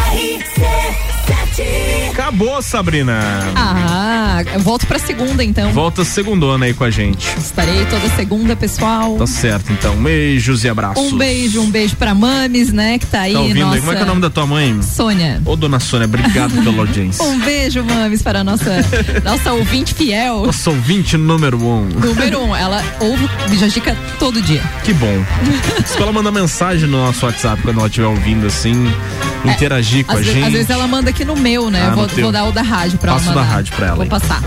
Acabou, Sabrina. Ah, volto pra segunda então. Volta segundona aí com a gente. Estarei toda segunda, pessoal. Tá certo, então. Beijos e abraços. Um beijo, um beijo pra Mames, né, que tá aí. Tá ouvindo nossa... aí? Como é que é o nome da tua mãe? Sônia. Ô, dona Sônia, obrigado pela audiência. Um beijo, Mames, para a nossa, nossa ouvinte fiel. Nossa ouvinte número um. Número um, ela ouve Bijagica todo dia. Que bom. Se ela manda mensagem no nosso WhatsApp quando ela estiver ouvindo assim, interagir com É, Às, a gente. às vezes ela manda aqui no meu, né? Ah, vou, vou dar o da rádio pra Passo ela da mandar. rádio pra ela, Vou então. passar.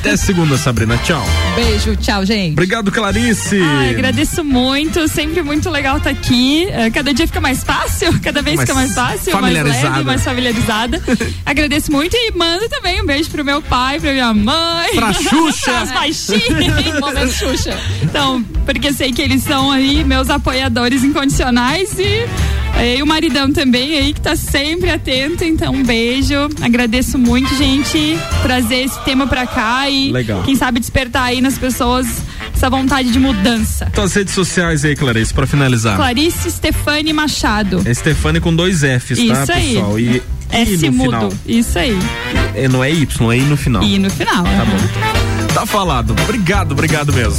Até segunda, Sabrina. Tchau. Beijo, tchau, gente. Obrigado, Clarice. Ai, agradeço muito, sempre muito legal estar aqui. Eh, Cada dia fica mais fácil, cada vez Mais fica mais fácil, mais leve, mais familiarizada. agradeço muito e mando também um beijo pro meu pai, pra minha mãe. Pra Xuxa. As baixinhas. Momento Xuxa. Então, porque sei que eles são aí meus apoiadores incondicionais e. eh, E o maridão também aí que tá sempre atento, então um beijo. Agradeço muito, gente, trazer esse tema pra cá e Legal. quem sabe despertar aí nas pessoas essa vontade de mudança. Tuas redes sociais aí, Clarice, pra finalizar. Clarice Stefani Machado. É Stefani com dois Fs, tá, Isso aí. pessoal? E, S e no mudo. final. Isso aí. É, não é Y, é I no final. E no final. Tá bom. Tá falado. Obrigado, obrigado mesmo.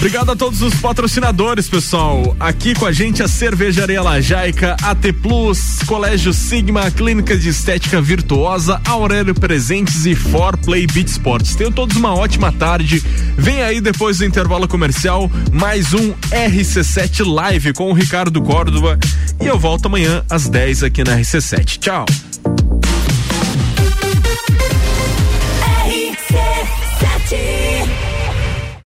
Obrigado a todos os patrocinadores, pessoal. Aqui com a gente a Cervejaria Lajaica, AT Plus, Colégio Sigma, Clínica de Estética Virtuosa, Aurélio Presentes e For Play Beat Sports. Tenham todos uma ótima tarde. Vem aí depois do intervalo comercial mais um RC7 Live com o Ricardo Córdova e eu volto amanhã às 10 aqui na RC7. Tchau.